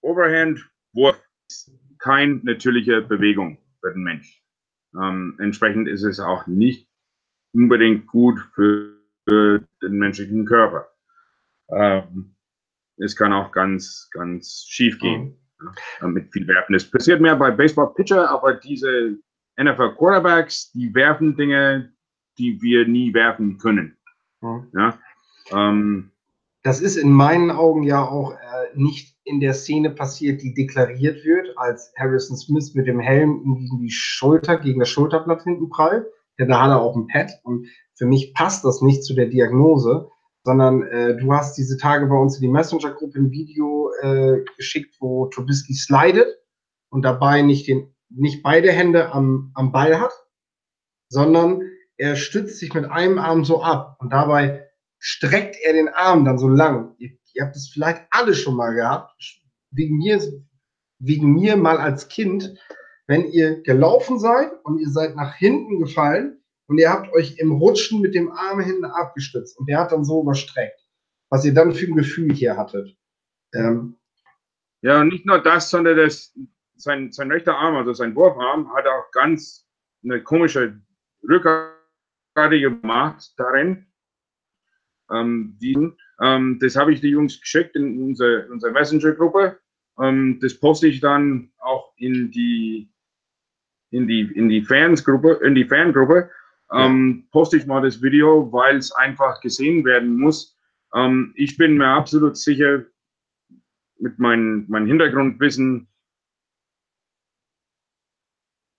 Overhand-Wurf, ist keine natürliche Bewegung für den Mensch. Ähm, entsprechend ist es auch nicht unbedingt gut für, für den menschlichen Körper. Ähm, es kann auch ganz, ganz schief gehen. Mhm. Ja, mit viel Werfen. Es passiert mehr bei Baseball-Pitcher, aber diese NFL-Quarterbacks, die werfen Dinge, die wir nie werfen können. Mhm. Ja, ähm, das ist in meinen Augen ja auch äh, nicht in der Szene passiert, die deklariert wird, als Harrison Smith mit dem Helm gegen die Schulter, gegen das Schulterblatt hinten prallt. Denn da hat er auch ein Pad. Und für mich passt das nicht zu der Diagnose, sondern äh, du hast diese Tage bei uns in die Messenger-Gruppe ein Video äh, geschickt, wo Trubisky slidet und dabei nicht, den, nicht beide Hände am, am Ball hat, sondern er stützt sich mit einem Arm so ab und dabei streckt er den Arm dann so lang. Ihr, ihr habt es vielleicht alle schon mal gehabt, wegen mir, wegen mir mal als Kind, wenn ihr gelaufen seid und ihr seid nach hinten gefallen und ihr habt euch im Rutschen mit dem Arm hinten abgestützt und der hat dann so überstreckt, was ihr dann für ein Gefühl hier hattet. Ähm, ja, und nicht nur das, sondern das, sein, sein rechter Arm, also sein Wurfarm, hat auch ganz eine komische Rückkarte gemacht darin. Ähm, diesen, ähm, das habe ich die Jungs geschickt in unsere, unsere Messenger-Gruppe. Ähm, das poste ich dann auch in die in die in die Fansgruppe in die Fangruppe ähm, poste ich mal das Video, weil es einfach gesehen werden muss. Ähm, ich bin mir absolut sicher mit meinem mein Hintergrundwissen,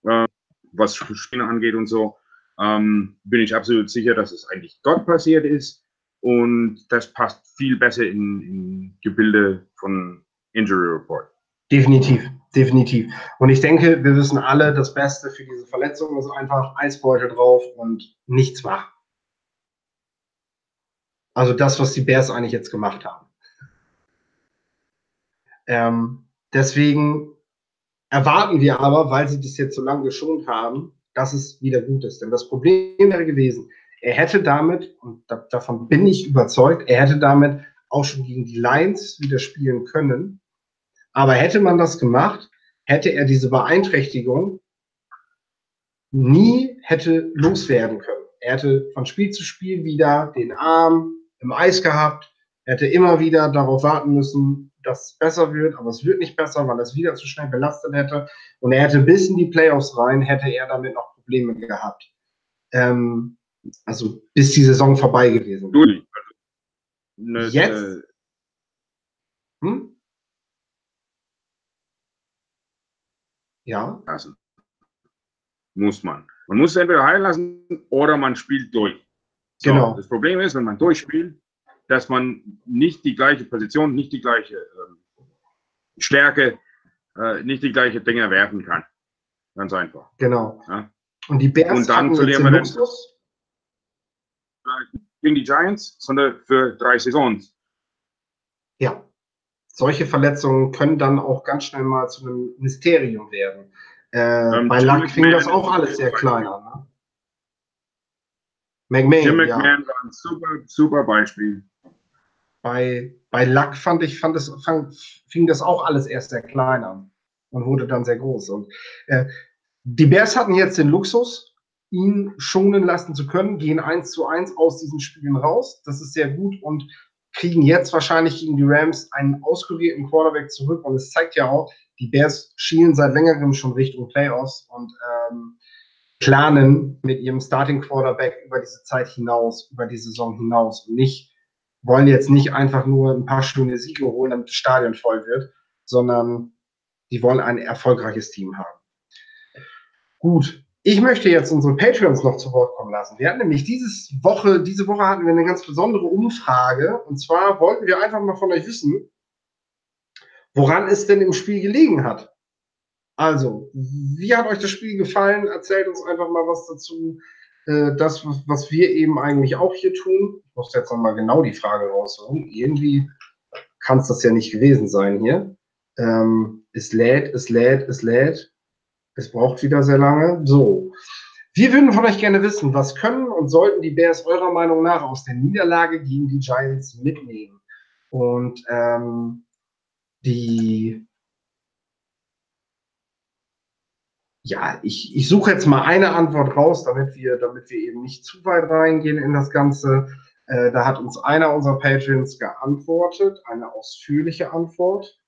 äh, was Spielen angeht und so, ähm, bin ich absolut sicher, dass es eigentlich dort passiert ist. Und das passt viel besser in, in Gebilde von Injury Report. Definitiv, definitiv. Und ich denke, wir wissen alle, das Beste für diese Verletzung ist einfach Eisbeutel drauf und nichts machen. Also das, was die Bears eigentlich jetzt gemacht haben. Ähm, deswegen erwarten wir aber, weil sie das jetzt so lange geschont haben, dass es wieder gut ist. Denn das Problem wäre gewesen, er hätte damit, und da, davon bin ich überzeugt, er hätte damit auch schon gegen die Lions wieder spielen können. Aber hätte man das gemacht, hätte er diese Beeinträchtigung nie hätte loswerden können. Er hätte von Spiel zu Spiel wieder den Arm im Eis gehabt, er hätte immer wieder darauf warten müssen, dass es besser wird, aber es wird nicht besser, weil er es wieder zu schnell belastet hätte. Und er hätte bis in die Playoffs rein, hätte er damit noch Probleme gehabt. Ähm, also bis die Saison vorbei gewesen wäre. Jetzt? Äh, hm? Ja. Also, muss man. Man muss entweder heilen lassen oder man spielt durch. So, genau. Das Problem ist, wenn man durchspielt, dass man nicht die gleiche Position, nicht die gleiche äh, Stärke, äh, nicht die gleiche Dinge werfen kann. Ganz einfach. Genau. Ja? Und die Bears Und dann verlieren wir den gegen die Giants, sondern für drei Saisons. Ja, solche Verletzungen können dann auch ganz schnell mal zu einem Mysterium werden. Äh, ähm, bei Luck fing das auch alles sehr klein an. Ne? McMahon, Jim McMahon ja. war ein super, super Beispiel. Bei, bei Luck fand ich, fand es, fang, fing das auch alles erst sehr klein an und wurde dann sehr groß. Und äh, die Bears hatten jetzt den Luxus, ihn schonen lassen zu können, gehen eins zu eins aus diesen Spielen raus. Das ist sehr gut und kriegen jetzt wahrscheinlich gegen die Rams einen auskurierten Quarterback zurück. Und es zeigt ja auch, die Bears schielen seit längerem schon Richtung Playoffs und ähm, planen mit ihrem Starting Quarterback über diese Zeit hinaus, über die Saison hinaus und nicht wollen jetzt nicht einfach nur ein paar schöne Siege holen, damit das Stadion voll wird, sondern die wollen ein erfolgreiches Team haben. Gut, ich möchte jetzt unsere Patreons noch zu Wort kommen lassen. Wir hatten nämlich dieses Woche, diese Woche hatten wir eine ganz besondere Umfrage. Und zwar wollten wir einfach mal von euch wissen, woran es denn im Spiel gelegen hat. Also, wie hat euch das Spiel gefallen? Erzählt uns einfach mal was dazu. Äh, das, was wir eben eigentlich auch hier tun. Ich muss jetzt nochmal genau die Frage raussuchen. Irgendwie kann es das ja nicht gewesen sein hier. Ähm, es lädt, es lädt, es lädt. Es braucht wieder sehr lange. So. Wir würden von euch gerne wissen, was können und sollten die Bears eurer Meinung nach aus der Niederlage gegen die Giants mitnehmen? Und ähm, die ja, ich, ich suche jetzt mal eine Antwort raus, damit wir, damit wir eben nicht zu weit reingehen in das Ganze. Äh, da hat uns einer unserer Patrons geantwortet, eine ausführliche Antwort,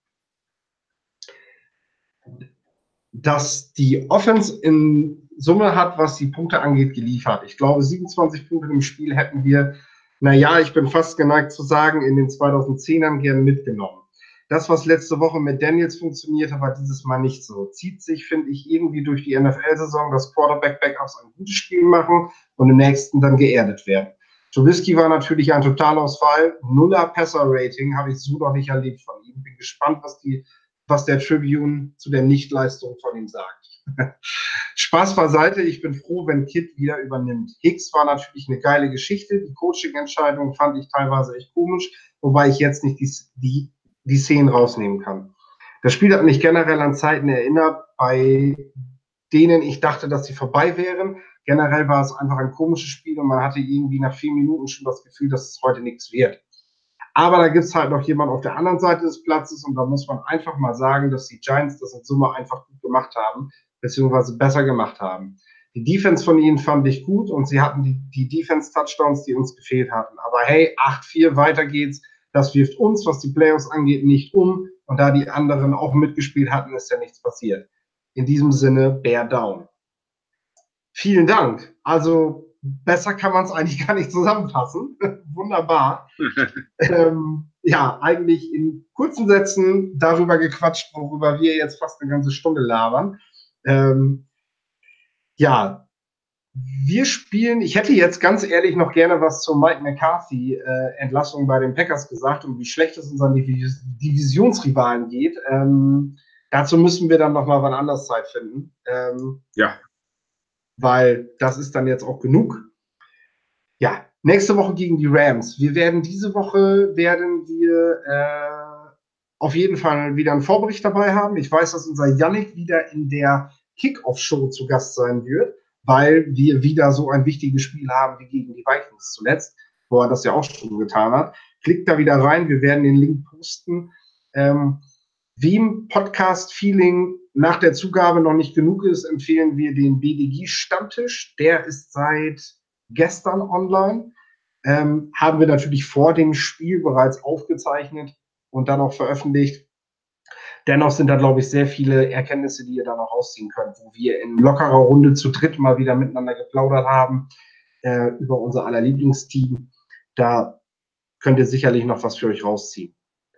dass die Offense in Summe hat, was die Punkte angeht, geliefert. Ich glaube, 27 Punkte im Spiel hätten wir, naja, ich bin fast geneigt zu sagen, in den 2010ern gern mitgenommen. Das, was letzte Woche mit Daniels funktioniert hat, war dieses Mal nicht so. Zieht sich, finde ich, irgendwie durch die NFL-Saison, dass Quarterback-Backups ein gutes Spiel machen und im nächsten dann geerdet werden. Trubisky war natürlich ein Totalausfall. Nuller Passer-Rating habe ich so noch nicht erlebt von ihm. Bin gespannt, was, die, was der Tribune zu der Nichtleistung von ihm sagt. Spaß beiseite, ich bin froh, wenn Kit wieder übernimmt. Hicks war natürlich eine geile Geschichte. Die Coaching-Entscheidung fand ich teilweise echt komisch, wobei ich jetzt nicht die, die die Szenen rausnehmen kann. Das Spiel hat mich generell an Zeiten erinnert, bei denen ich dachte, dass sie vorbei wären. Generell war es einfach ein komisches Spiel und man hatte irgendwie nach vier Minuten schon das Gefühl, dass es heute nichts wird. Aber da gibt es halt noch jemand auf der anderen Seite des Platzes und da muss man einfach mal sagen, dass die Giants das in Summe einfach gut gemacht haben, beziehungsweise besser gemacht haben. Die Defense von ihnen fand ich gut und sie hatten die, die Defense-Touchdowns, die uns gefehlt hatten. Aber hey, 8-4, weiter geht's. Das wirft uns, was die Playoffs angeht, nicht um. Und da die anderen auch mitgespielt hatten, ist ja nichts passiert. In diesem Sinne, Bear down. Vielen Dank. Also besser kann man es eigentlich gar nicht zusammenfassen. Wunderbar. ähm, ja, eigentlich in kurzen Sätzen darüber gequatscht, worüber wir jetzt fast eine ganze Stunde labern. Ähm, ja, wir spielen, ich hätte jetzt ganz ehrlich noch gerne was zur Mike McCarthy-Entlassung äh, bei den Packers gesagt und wie schlecht es unseren Divis Divisionsrivalen geht. Ähm, dazu müssen wir dann nochmal wann anders Zeit finden. Ähm, ja. Weil das ist dann jetzt auch genug. Ja, nächste Woche gegen die Rams. Wir werden diese Woche, werden wir äh, auf jeden Fall wieder einen Vorbericht dabei haben. Ich weiß, dass unser Yannick wieder in der Kickoff-Show zu Gast sein wird weil wir wieder so ein wichtiges Spiel haben wie gegen die Vikings zuletzt, wo er das ja auch schon getan hat. Klickt da wieder rein, wir werden den Link posten. Ähm, wie im Podcast-Feeling nach der Zugabe noch nicht genug ist, empfehlen wir den BDG-Stammtisch. Der ist seit gestern online. Ähm, haben wir natürlich vor dem Spiel bereits aufgezeichnet und dann auch veröffentlicht. Dennoch sind da, glaube ich, sehr viele Erkenntnisse, die ihr da noch rausziehen könnt, wo wir in lockerer Runde zu dritt mal wieder miteinander geplaudert haben äh, über unser aller Lieblingsteam. Da könnt ihr sicherlich noch was für euch rausziehen.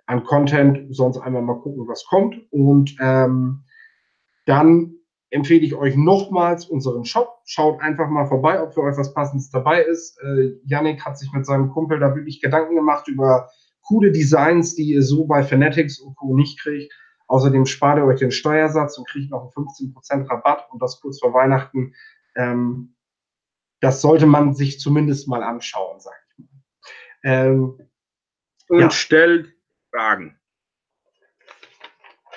An Content sonst einmal mal gucken, was kommt. Und ähm, dann empfehle ich euch nochmals unseren Shop. Schaut einfach mal vorbei, ob für euch was Passendes dabei ist. Äh, Yannick hat sich mit seinem Kumpel da wirklich Gedanken gemacht über coole Designs, die ihr so bei Fanatics und Co. nicht kriegt. Außerdem spart ihr euch den Steuersatz und kriegt noch einen 15% Rabatt und das kurz vor Weihnachten. Ähm, das sollte man sich zumindest mal anschauen, sage ich mal. Ähm, und ja. stellt Fragen.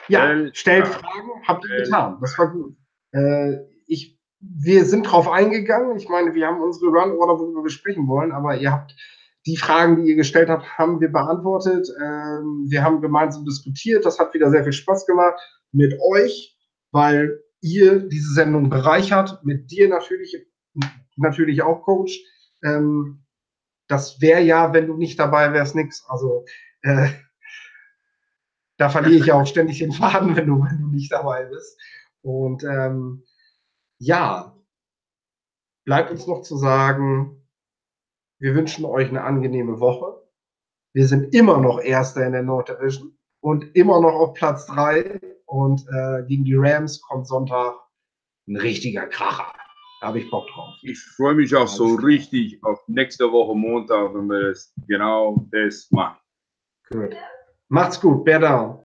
Ja, stellt, stellt Fragen. Habt ihr getan. Das war gut. Äh, ich, wir sind drauf eingegangen. Ich meine, wir haben unsere Run-Order, worüber wir sprechen wollen, aber ihr habt die Fragen, die ihr gestellt habt, haben wir beantwortet. Ähm, wir haben gemeinsam diskutiert. Das hat wieder sehr viel Spaß gemacht mit euch, weil ihr diese Sendung bereichert. Mit dir natürlich, natürlich auch, Coach. Ähm, das wäre ja, wenn du nicht dabei wärst, nichts. Also äh, da verliere ich ja auch ständig den Faden, wenn du, wenn du nicht dabei bist. Und ähm, ja, bleibt uns noch zu sagen, wir wünschen euch eine angenehme Woche. Wir sind immer noch Erster in der North Division und immer noch auf Platz 3. Und äh, gegen die Rams kommt Sonntag ein richtiger Kracher. Da habe ich Bock drauf. Ich freue mich auch so richtig auf nächste Woche Montag, wenn wir das genau das machen. Gut. Macht's gut. Bear down.